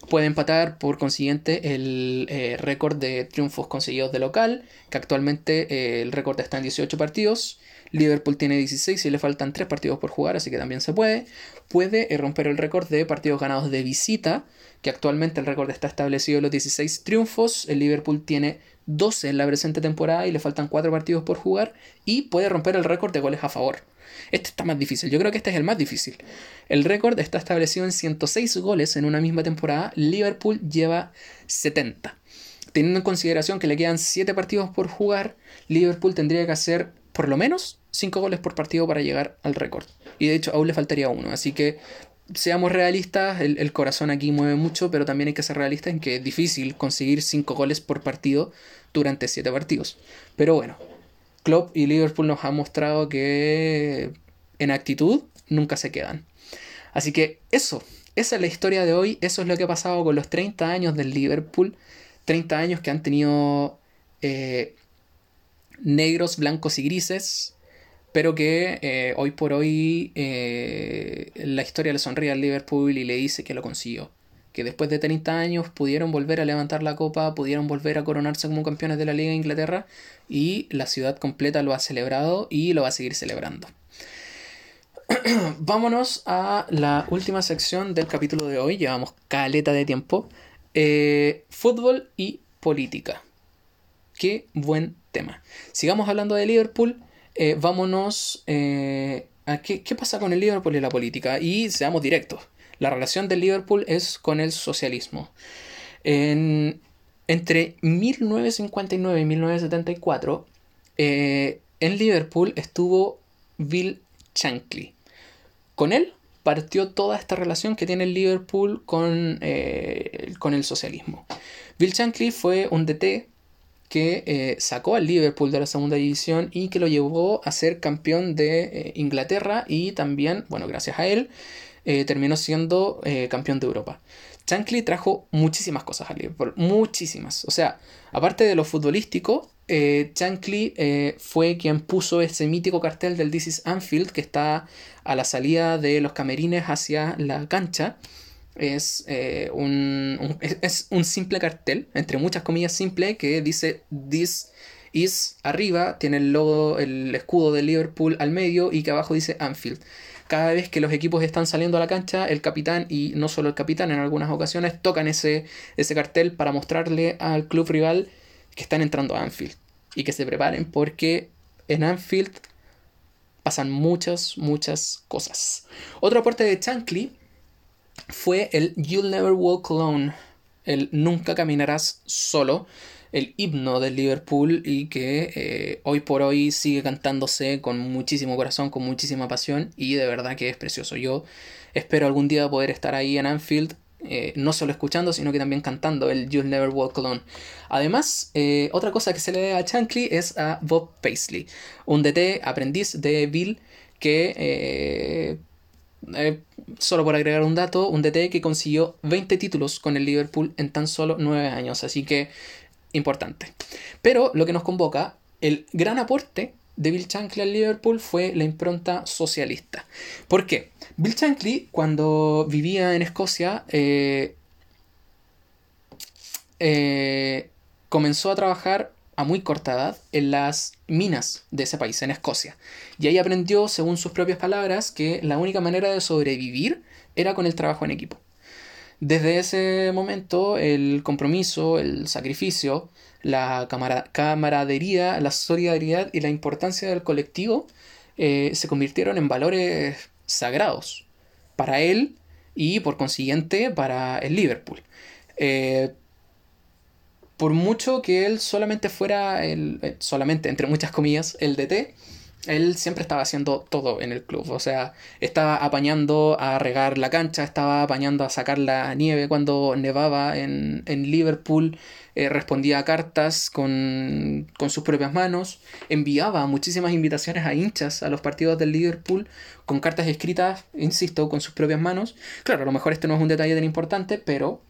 puede empatar por consiguiente el eh, récord de triunfos conseguidos de local, que actualmente eh, el récord está en 18 partidos. Liverpool tiene 16 y le faltan 3 partidos por jugar, así que también se puede. Puede eh, romper el récord de partidos ganados de visita, que actualmente el récord está establecido en los 16 triunfos. El Liverpool tiene 12 en la presente temporada y le faltan 4 partidos por jugar. Y puede romper el récord de goles a favor. Este está más difícil. Yo creo que este es el más difícil. El récord está establecido en 106 goles en una misma temporada. Liverpool lleva 70. Teniendo en consideración que le quedan 7 partidos por jugar, Liverpool tendría que hacer por lo menos 5 goles por partido para llegar al récord. Y de hecho aún le faltaría uno. Así que seamos realistas, el, corazón aquí mueve mucho, pero también hay que ser realistas en que es difícil conseguir 5 goles por partido durante 7 partidos. Pero bueno, Klopp y Liverpool nos han mostrado que en actitud nunca se quedan. Así que eso, esa es la historia de hoy, eso es lo que ha pasado con los 30 años del Liverpool, 30 años que han tenido eh, negros, blancos y grises, pero que eh, hoy por hoy eh, la historia le sonríe al Liverpool y le dice que lo consiguió que después de 30 años pudieron volver a levantar la copa, pudieron volver a coronarse como campeones de la Liga de Inglaterra y la ciudad completa lo ha celebrado y lo va a seguir celebrando. (clears throat) Vámonos a la última sección del capítulo de hoy, llevamos caleta de tiempo. Eh, fútbol y política. Qué buen tema. Sigamos hablando de Liverpool. Eh, vámonos eh, a qué, qué pasa con el Liverpool y la política. Y seamos directos la relación de Liverpool es con el socialismo. entre 1959 y 1974, eh, en Liverpool estuvo Bill Shankly. Con él partió toda esta relación que tiene Liverpool con, eh, con el socialismo. Bill Shankly fue un DT que eh, sacó al Liverpool de la segunda división y que lo llevó a ser campeón de Inglaterra y también, bueno, gracias a él, eh, terminó siendo eh, campeón de Europa. Shankly trajo muchísimas cosas al Liverpool, muchísimas. O sea, aparte de lo futbolístico, eh, eh, fue quien puso ese mítico cartel del This is Anfield que está a la salida de los camerines hacia la cancha. Es, un, es, un simple cartel, entre muchas comillas simple, que dice This is arriba, tiene el logo, el escudo de Liverpool al medio y que abajo dice Anfield cada vez que los equipos están saliendo a la cancha, el capitán y no solo el capitán en algunas ocasiones tocan ese, ese cartel para mostrarle al club rival que están entrando a Anfield y que se preparen porque en Anfield pasan muchas, muchas cosas. Otro aporte de Chankly fue el You'll Never Walk Alone, el Nunca Caminarás Solo, el himno del Liverpool y que eh, hoy por hoy sigue cantándose con muchísimo corazón, con muchísima pasión y de verdad que es precioso. Yo espero algún día poder estar ahí en Anfield. Eh, no solo escuchando, sino que también cantando el You'll Never Walk Alone. Además, eh, otra cosa que se le da a Chankly es a Bob Paisley, un DT aprendiz de Bill que solo por agregar un dato, un DT que consiguió 20 títulos con el Liverpool en tan solo 9 años. Así que importante. Pero lo que nos convoca, el gran aporte de Bill Shankly al Liverpool fue la impronta socialista. ¿Por qué? Bill Shankly, cuando vivía en Escocia, eh, eh, comenzó a trabajar a muy corta edad en las minas de ese país, en Escocia. Y ahí aprendió, según sus propias palabras, que la única manera de sobrevivir era con el trabajo en equipo. Desde ese momento, el compromiso, el sacrificio, la camaradería, la solidaridad y la importancia del colectivo eh, se convirtieron en valores sagrados para él y por consiguiente para el Liverpool. Eh, por mucho que él solamente fuera el, eh, solamente entre muchas comillas, el DT, él siempre estaba haciendo todo en el club. O sea, estaba apañando a regar la cancha, estaba apañando a sacar la nieve cuando nevaba en, en Liverpool, eh, respondía a cartas con, con, sus propias manos, enviaba muchísimas invitaciones a hinchas a los partidos del Liverpool con cartas escritas, insisto, con sus propias manos. Claro, a lo mejor este no es un detalle tan importante, pero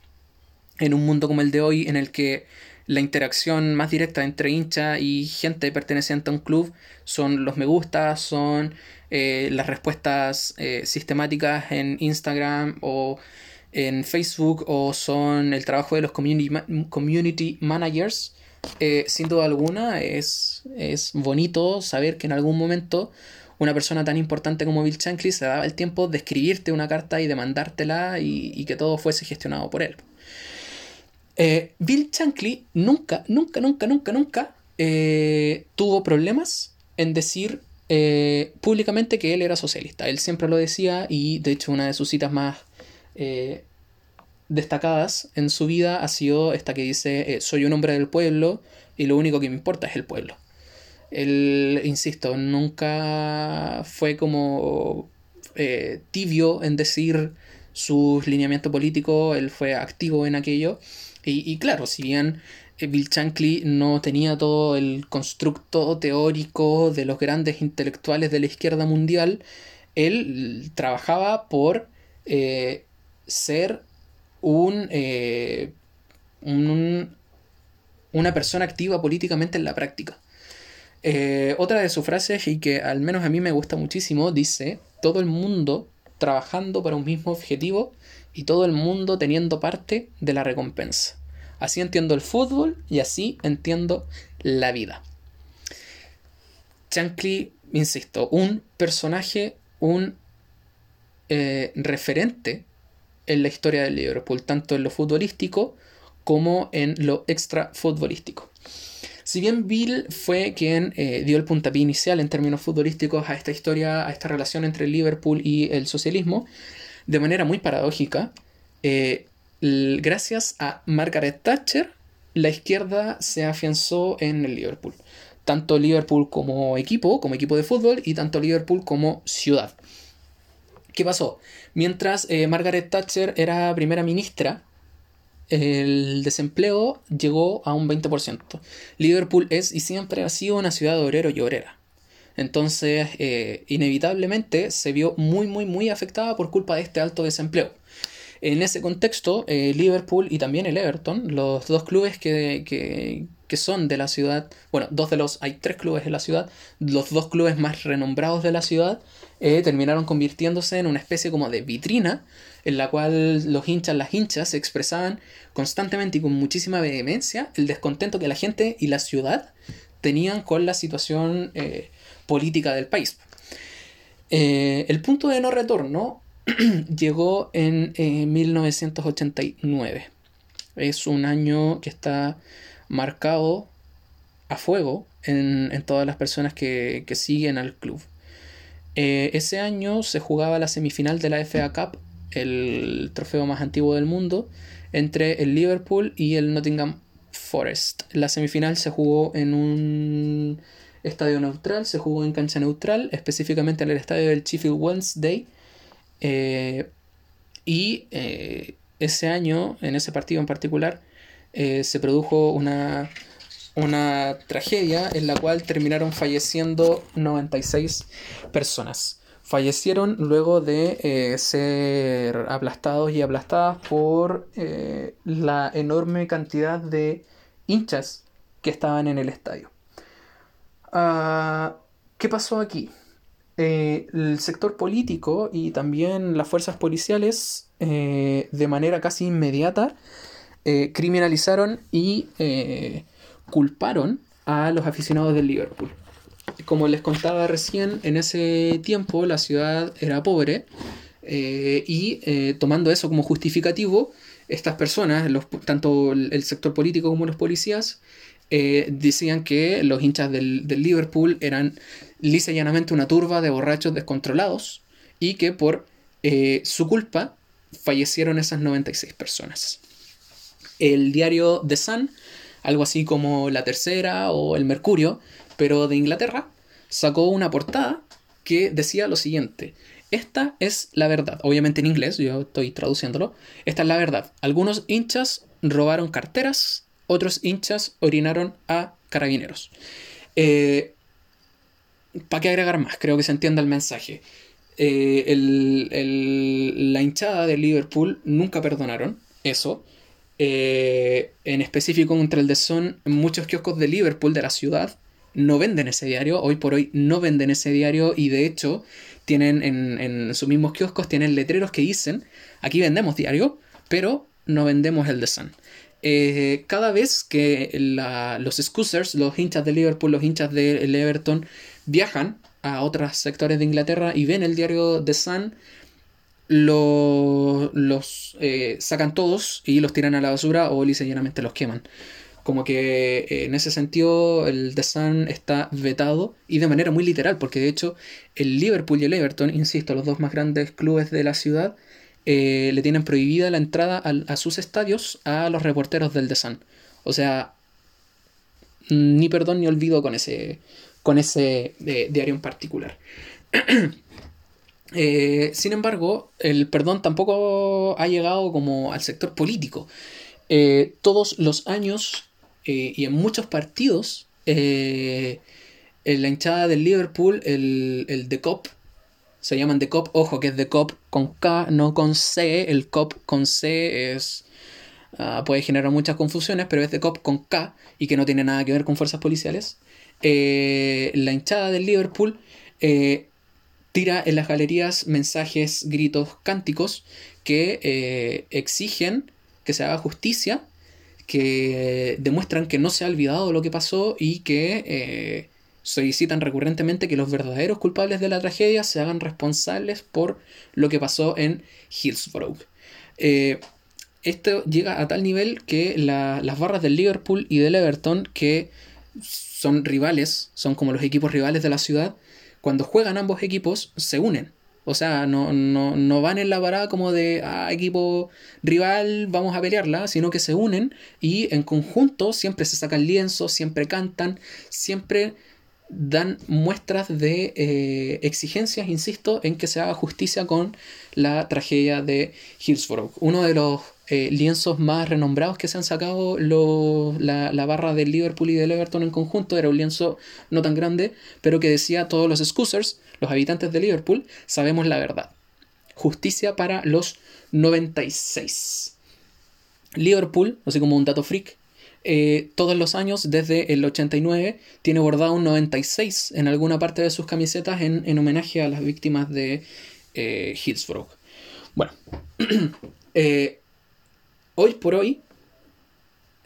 en un mundo como el de hoy, en el que la interacción más directa entre hincha y gente perteneciente a un club son los me gusta, son eh, las respuestas eh, sistemáticas en Instagram o en Facebook o son el trabajo de los community, community managers. Eh, sin duda alguna es, es bonito saber que en algún momento una persona tan importante como Bill Shankly se daba el tiempo de escribirte una carta y de mandártela y, y que todo fuese gestionado por él. Eh, Bill Shankly nunca, nunca, nunca, nunca, nunca eh, tuvo problemas en decir eh, públicamente que él era socialista. Él siempre lo decía y de hecho una de sus citas más destacadas en su vida ha sido esta que dice soy un hombre del pueblo y lo único que me importa es el pueblo. Él, insisto, nunca fue como tibio en decir sus lineamientos políticos, él fue activo en aquello y, claro, si bien eh, Bill Shankly no tenía todo el constructo teórico de los grandes intelectuales de la izquierda mundial, él trabajaba por eh, ser eh, un, una persona activa políticamente en la práctica. otra de sus frases, y que al menos a mí me gusta muchísimo, dice, todo el mundo trabajando para un mismo objetivo y todo el mundo teniendo parte de la recompensa. Así entiendo el fútbol y así entiendo la vida. Shankly, insisto, un personaje, un eh, referente en la historia del Liverpool, tanto en lo futbolístico como en lo extra futbolístico. Si bien Bill fue quien eh, dio el puntapié inicial en términos futbolísticos a esta historia, a esta relación entre el Liverpool y el socialismo, de manera muy paradójica, eh, gracias a Margaret Thatcher, la izquierda se afianzó en el Liverpool. Tanto Liverpool como equipo, como equipo de fútbol, y tanto Liverpool como ciudad. ¿Qué pasó? Mientras eh, Margaret Thatcher era primera ministra, el desempleo llegó a un 20%. Liverpool es y siempre ha sido una ciudad de obrero y obrera. Entonces, eh, inevitablemente se vio muy, muy, muy afectada por culpa de este alto desempleo. En ese contexto, eh, Liverpool y también el Everton, los dos clubes que, que, que, son de la ciudad, bueno, dos de los, hay tres clubes en la ciudad, los dos clubes más renombrados de la ciudad, eh, terminaron convirtiéndose en una especie como de vitrina en la cual los hinchas, las hinchas expresaban constantemente y con muchísima vehemencia el descontento que la gente y la ciudad tenían con la situación política del país. Eh, el punto de no retorno (clears throat) llegó en 1989. Es un año que está marcado a fuego en, todas las personas que, siguen al club. Eh, ese año se jugaba la semifinal de la FA Cup, el trofeo más antiguo del mundo, entre el Liverpool y el Nottingham Forest. La semifinal se jugó en un estadio neutral, se jugó en cancha neutral, específicamente en el estadio del Sheffield Wednesday. Eh, y eh, ese año, en ese partido en particular, eh, se produjo una, una tragedia en la cual terminaron falleciendo 96 personas. Fallecieron luego de ser aplastados y aplastadas por la enorme cantidad de hinchas que estaban en el estadio. Ah, ¿Qué pasó aquí? Eh, el sector político y también las fuerzas policiales eh, de manera casi inmediata eh, criminalizaron y culparon a los aficionados del Liverpool. Como les contaba recién, en ese tiempo la ciudad era pobre, y tomando eso como justificativo, estas personas, tanto el sector político como los policías, decían que los hinchas del, Liverpool eran lisa y llanamente una turba de borrachos descontrolados y que por su culpa fallecieron esas 96 personas. El diario The Sun, algo así como La Tercera o El Mercurio, pero de Inglaterra, sacó una portada que decía lo siguiente. Esta es la verdad. Obviamente en inglés, yo estoy traduciéndolo. Esta es la verdad. Algunos hinchas robaron carteras, otros hinchas orinaron a carabineros. Eh, ¿Para qué agregar más? Creo que se entienda el mensaje. Eh, la hinchada de Liverpool nunca perdonaron eso. Eh, en específico contra el de Son, muchos kioscos de Liverpool, de la ciudad, no venden ese diario. Hoy por hoy no venden ese diario y de hecho tienen en, sus mismos kioscos tienen letreros que dicen aquí vendemos diario, pero no vendemos el de Sun. Eh, cada vez que los Scousers, los hinchas de Liverpool, los hinchas del Everton, viajan a otros sectores de Inglaterra y ven el diario The Sun, los eh, sacan todos y los tiran a la basura o llanamente los queman. Como que eh, en ese sentido el The Sun está vetado y de manera muy literal, porque de hecho el Liverpool y el Everton, insisto, los dos más grandes clubes de la ciudad, eh, le tienen prohibida la entrada a, sus estadios a los reporteros del The Sun. O sea, ni perdón ni olvido con ese, con ese eh, diario en particular. (clears throat) Eh, sin embargo, el perdón tampoco ha llegado como al sector político. Todos los años y en muchos partidos, en la hinchada del Liverpool, el, el The Cop, se llaman The Cop, ojo que es The Cop con K, no con C, el Cop con C es... Ah, puede generar muchas confusiones, pero es The Cop con K y que no tiene nada que ver con fuerzas policiales. Eh, la hinchada del Liverpool eh, tira en las galerías mensajes, gritos, cánticos que eh, exigen que se haga justicia, que demuestran que no se ha olvidado lo que pasó y que solicitan recurrentemente que los verdaderos culpables de la tragedia se hagan responsables por lo que pasó en Hillsborough. esto llega a tal nivel que las barras del Liverpool y del Everton, que son rivales, son como los equipos rivales de la ciudad, cuando juegan ambos equipos se unen. O sea, no, no, van en la parada como de ah, equipo rival, vamos a pelearla, sino que se unen y en conjunto siempre se sacan lienzos, siempre cantan, siempre dan muestras de eh, exigencias, insisto, en que se haga justicia con la tragedia de Hillsborough. Uno de los eh, lienzos más renombrados que se han sacado la, barra del Liverpool y del Everton en conjunto. Era un lienzo no tan grande, pero que decía todos los Scousers, los habitantes de Liverpool, sabemos la verdad. Justicia para los 96. Liverpool, así como un dato freak, eh, todos los años, desde el 89, tiene bordado un 96 en alguna parte de sus camisetas en, homenaje a las víctimas de eh, Hillsborough. Bueno, (clears throat) eh, hoy por hoy,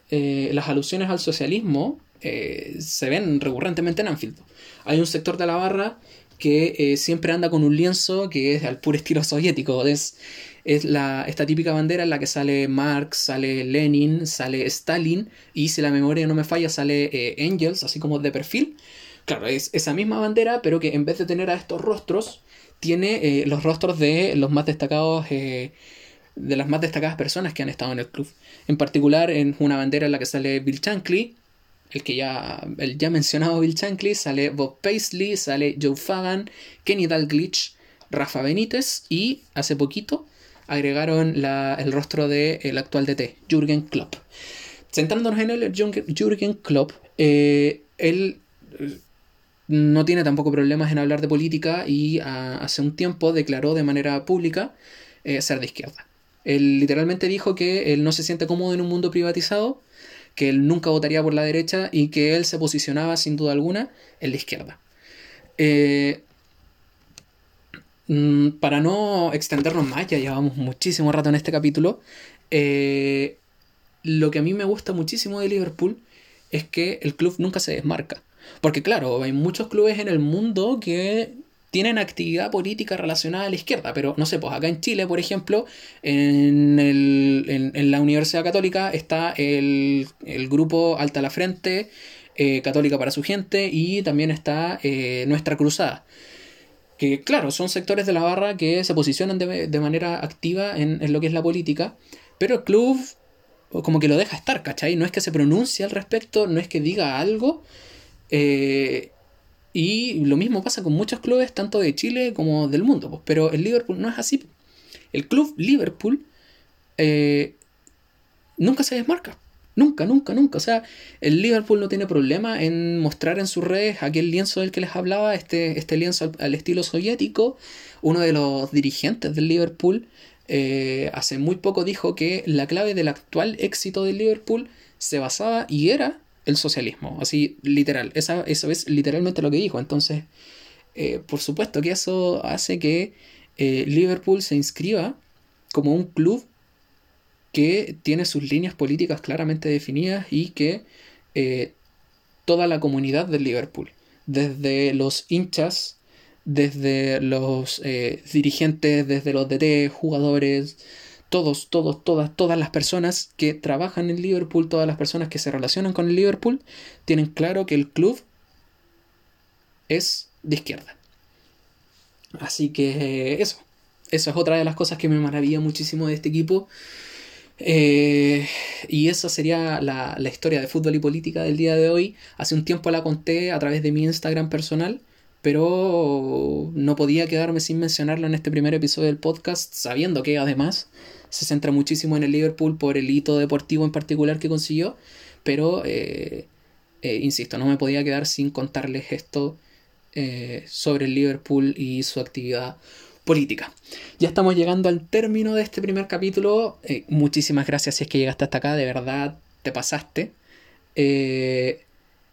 eh, las alusiones al socialismo se ven recurrentemente en Anfield. Hay un sector de la barra que eh, siempre anda con un lienzo que es al puro estilo soviético. Es, es la, esta típica bandera en la que sale Marx, sale Lenin, sale Stalin y si la memoria no me falla sale Engels, así como de perfil. Claro, es esa misma bandera, pero que en vez de tener a estos rostros, tiene los rostros de los más destacados de las más destacadas personas que han estado en el club. En particular, en una bandera en la que sale Bill Shankly, el que ya, el ya mencionado Bill Shankly, sale Bob Paisley, sale Joe Fagan, Kenny Dalglish, Rafa Benítez y hace poquito agregaron el rostro del el actual DT, Jürgen Klopp. Sentándonos en el Jürgen Klopp, eh, él eh, no tiene tampoco problemas en hablar de política y ah, hace un tiempo declaró de manera pública eh, ser de izquierda. Él literalmente dijo que él no se siente cómodo en un mundo privatizado, que él nunca votaría por la derecha y que él se posicionaba sin duda alguna en la izquierda. Eh, mm, para no extendernos más, ya llevamos muchísimo rato en este capítulo, eh, lo que a mí me gusta muchísimo de Liverpool es que el club nunca se desmarca. Porque claro, hay muchos clubes en el mundo que tienen actividad política relacionada a la izquierda, pero no sé, pues acá en Chile, por ejemplo, en, el, en, la Universidad Católica está el, grupo Alta la Frente, eh, Católica para su gente, y también está eh, Nuestra Cruzada. Que claro, son sectores de la barra que se posicionan de, manera activa en, en, lo que es la política, pero el club como que lo deja estar, ¿cachai? No es que se pronuncie al respecto, no es que diga algo. Eh, y lo mismo pasa con muchos clubes, tanto de Chile como del mundo. Pues, pero el Liverpool no es así. El club Liverpool eh, nunca se desmarca. Nunca, nunca, nunca. O sea, el Liverpool no tiene problema en mostrar en sus redes aquel lienzo del que les hablaba, este, este lienzo al, estilo soviético. Uno de los dirigentes del Liverpool eh, hace muy poco dijo que la clave del actual éxito del Liverpool se basaba y era el socialismo, así literal, eso es literalmente lo que dijo, entonces, eh, por supuesto que eso hace que eh, Liverpool se inscriba como un club que tiene sus líneas políticas claramente definidas y que eh, toda la comunidad del Liverpool, desde los hinchas, desde los dirigentes, desde los DT, jugadores, todos, todos, todas, todas las personas que trabajan en Liverpool, todas las personas que se relacionan con el Liverpool, tienen claro que el club es de izquierda. Así que eso, eso es otra de las cosas que me maravilla muchísimo de este equipo. Eh, y esa sería la, la, historia de fútbol y política del día de hoy. Hace un tiempo la conté a través de mi Instagram personal, pero no podía quedarme sin mencionarlo en este primer episodio del podcast, sabiendo que además se centra muchísimo en el Liverpool por el hito deportivo en particular que consiguió, pero, eh, eh, insisto, no me podía quedar sin contarles esto eh, sobre el Liverpool y su actividad política. Ya estamos llegando al término de este primer capítulo. muchísimas gracias si es que llegaste hasta acá, de verdad te pasaste.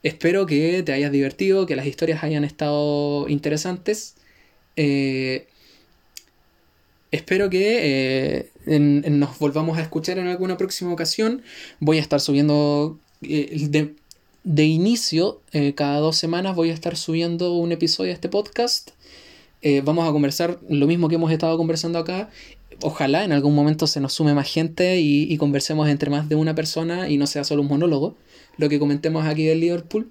Espero que te hayas divertido, que las historias hayan estado interesantes. Espero que eh, nos volvamos a escuchar en alguna próxima ocasión. Voy a estar subiendo eh, de, inicio, eh, cada dos semanas voy a estar subiendo un episodio de este podcast. vamos a conversar lo mismo que hemos estado conversando acá. Ojalá en algún momento se nos sume más gente y, y conversemos entre más de una persona y no sea solo un monólogo. Lo que comentemos aquí del Liverpool.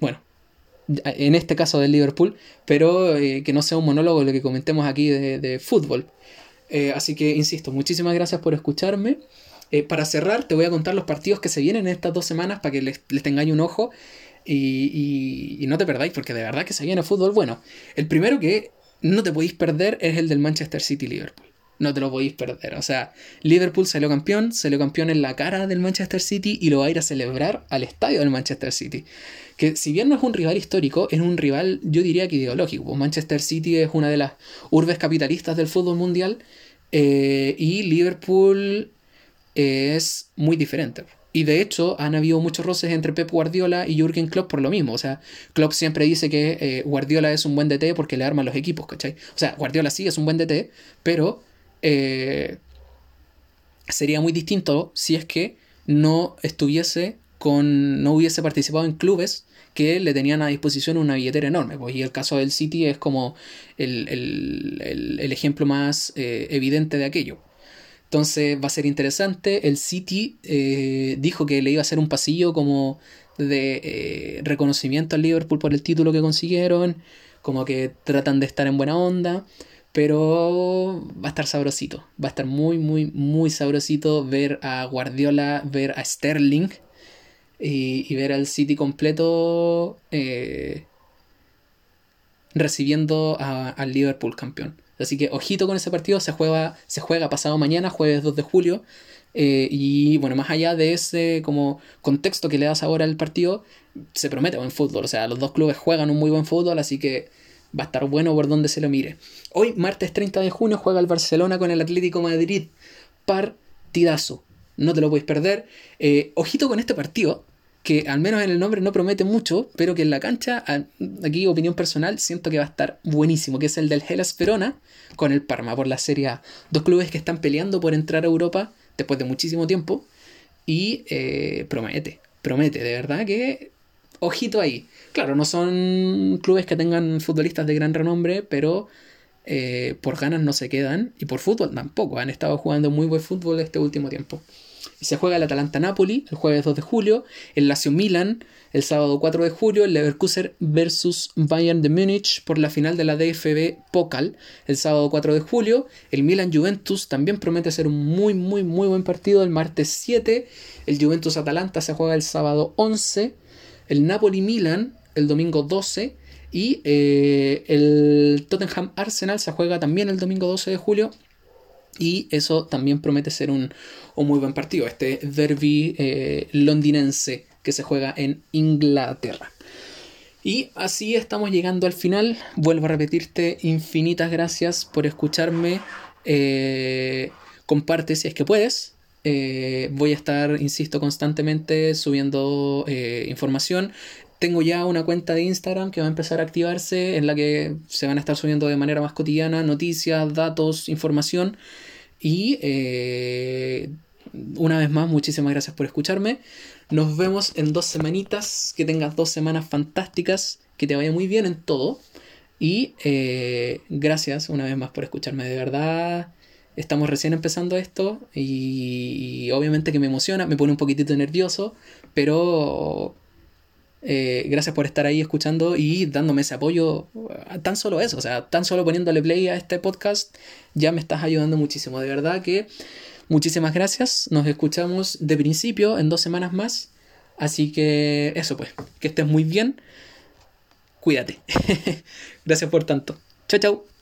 bueno, en este caso del Liverpool, pero eh, que no sea un monólogo lo que comentemos aquí de, fútbol. Eh, así que, insisto, muchísimas gracias por escucharme. Eh, para cerrar, te voy a contar los partidos que se vienen en estas dos semanas para que les, tengáis un ojo y, y, no te perdáis, porque de verdad que se viene fútbol. Bueno, el primero que no te podéis perder es el del Manchester City-Liverpool. No te lo podéis perder. O sea, Liverpool salió campeón, salió campeón en la cara del Manchester City y lo va a ir a celebrar al estadio del Manchester City que si bien no es un rival histórico, es un rival, yo diría que ideológico. Pues Manchester City es una de las urbes capitalistas del fútbol mundial eh, y Liverpool es muy diferente. Y de hecho han habido muchos roces entre Pep Guardiola y Jürgen Klopp por lo mismo. O sea, Klopp siempre dice que eh, Guardiola es un buen DT porque le arma los equipos, ¿cachai? O sea, Guardiola sí es un buen DT, pero eh, sería muy distinto si es que no estuviese con. no hubiese participado en clubes que le tenían a disposición una billetera enorme. Pues, y el caso del City es como el, ejemplo más eh, evidente de aquello. Entonces va a ser interesante. El City eh, dijo que le iba a hacer un pasillo como de eh, reconocimiento al Liverpool por el título que consiguieron. Como que tratan de estar en buena onda. Pero va a estar sabrosito. Va a estar muy, muy, muy sabrosito ver a Guardiola, ver a Sterling y, ver al City completo eh, recibiendo al Liverpool campeón. Así que ojito con ese partido, se juega, se juega pasado mañana, jueves 2 de julio. Eh, y bueno, más allá de ese como contexto que le das ahora al partido, se promete buen fútbol. O sea, los dos clubes juegan un muy buen fútbol, así que va a estar bueno por donde se lo mire. Hoy, martes 30 de junio, juega el Barcelona con el Atlético Madrid. Partidazo no te lo puedes perder. Eh, ojito con este partido, que al menos en el nombre no promete mucho, pero que en la cancha, aquí opinión personal, siento que va a estar buenísimo, que es el del Hellas Verona con el Parma por la Serie A. Dos clubes que están peleando por entrar a Europa después de muchísimo tiempo y eh, promete, promete, de verdad que ojito ahí. Claro, no son clubes que tengan futbolistas de gran renombre, pero eh, por ganas no se quedan y por fútbol tampoco. Han estado jugando muy buen fútbol este último tiempo. Y se juega el Atalanta-Napoli el jueves 2 de julio, el Lazio-Milan el sábado 4 de julio, el Leverkusen versus Bayern de Múnich por la final de la DFB Pokal el sábado 4 de julio, el Milan-Juventus también promete ser un muy muy muy buen partido el martes 7, el Juventus-Atalanta se juega el sábado 11, el Napoli-Milan el domingo 12 y eh, el Tottenham Arsenal se juega también el domingo 12 de julio. Y eso también promete ser un, muy buen partido, este derby eh, londinense que se juega en Inglaterra. Y así estamos llegando al final. Vuelvo a repetirte infinitas gracias por escucharme. Eh, comparte si es que puedes. voy a estar, insisto, constantemente subiendo información tengo ya una cuenta de Instagram que va a empezar a activarse en la que se van a estar subiendo de manera más cotidiana noticias, datos, información. Y eh, una vez más, muchísimas gracias por escucharme. Nos vemos en dos semanitas. Que tengas dos semanas fantásticas. Que te vaya muy bien en todo. Y eh, gracias una vez más por escucharme. De verdad, estamos recién empezando esto. Y, y obviamente que me emociona, me pone un poquitito nervioso. Pero eh, gracias por estar ahí escuchando y dándome ese apoyo. Tan solo eso, o sea, tan solo poniéndole play a este podcast, ya me estás ayudando muchísimo. De verdad que muchísimas gracias. Nos escuchamos de principio en dos semanas más. Así que eso pues, que estés muy bien. Cuídate. (laughs) gracias por tanto. Chao, chao.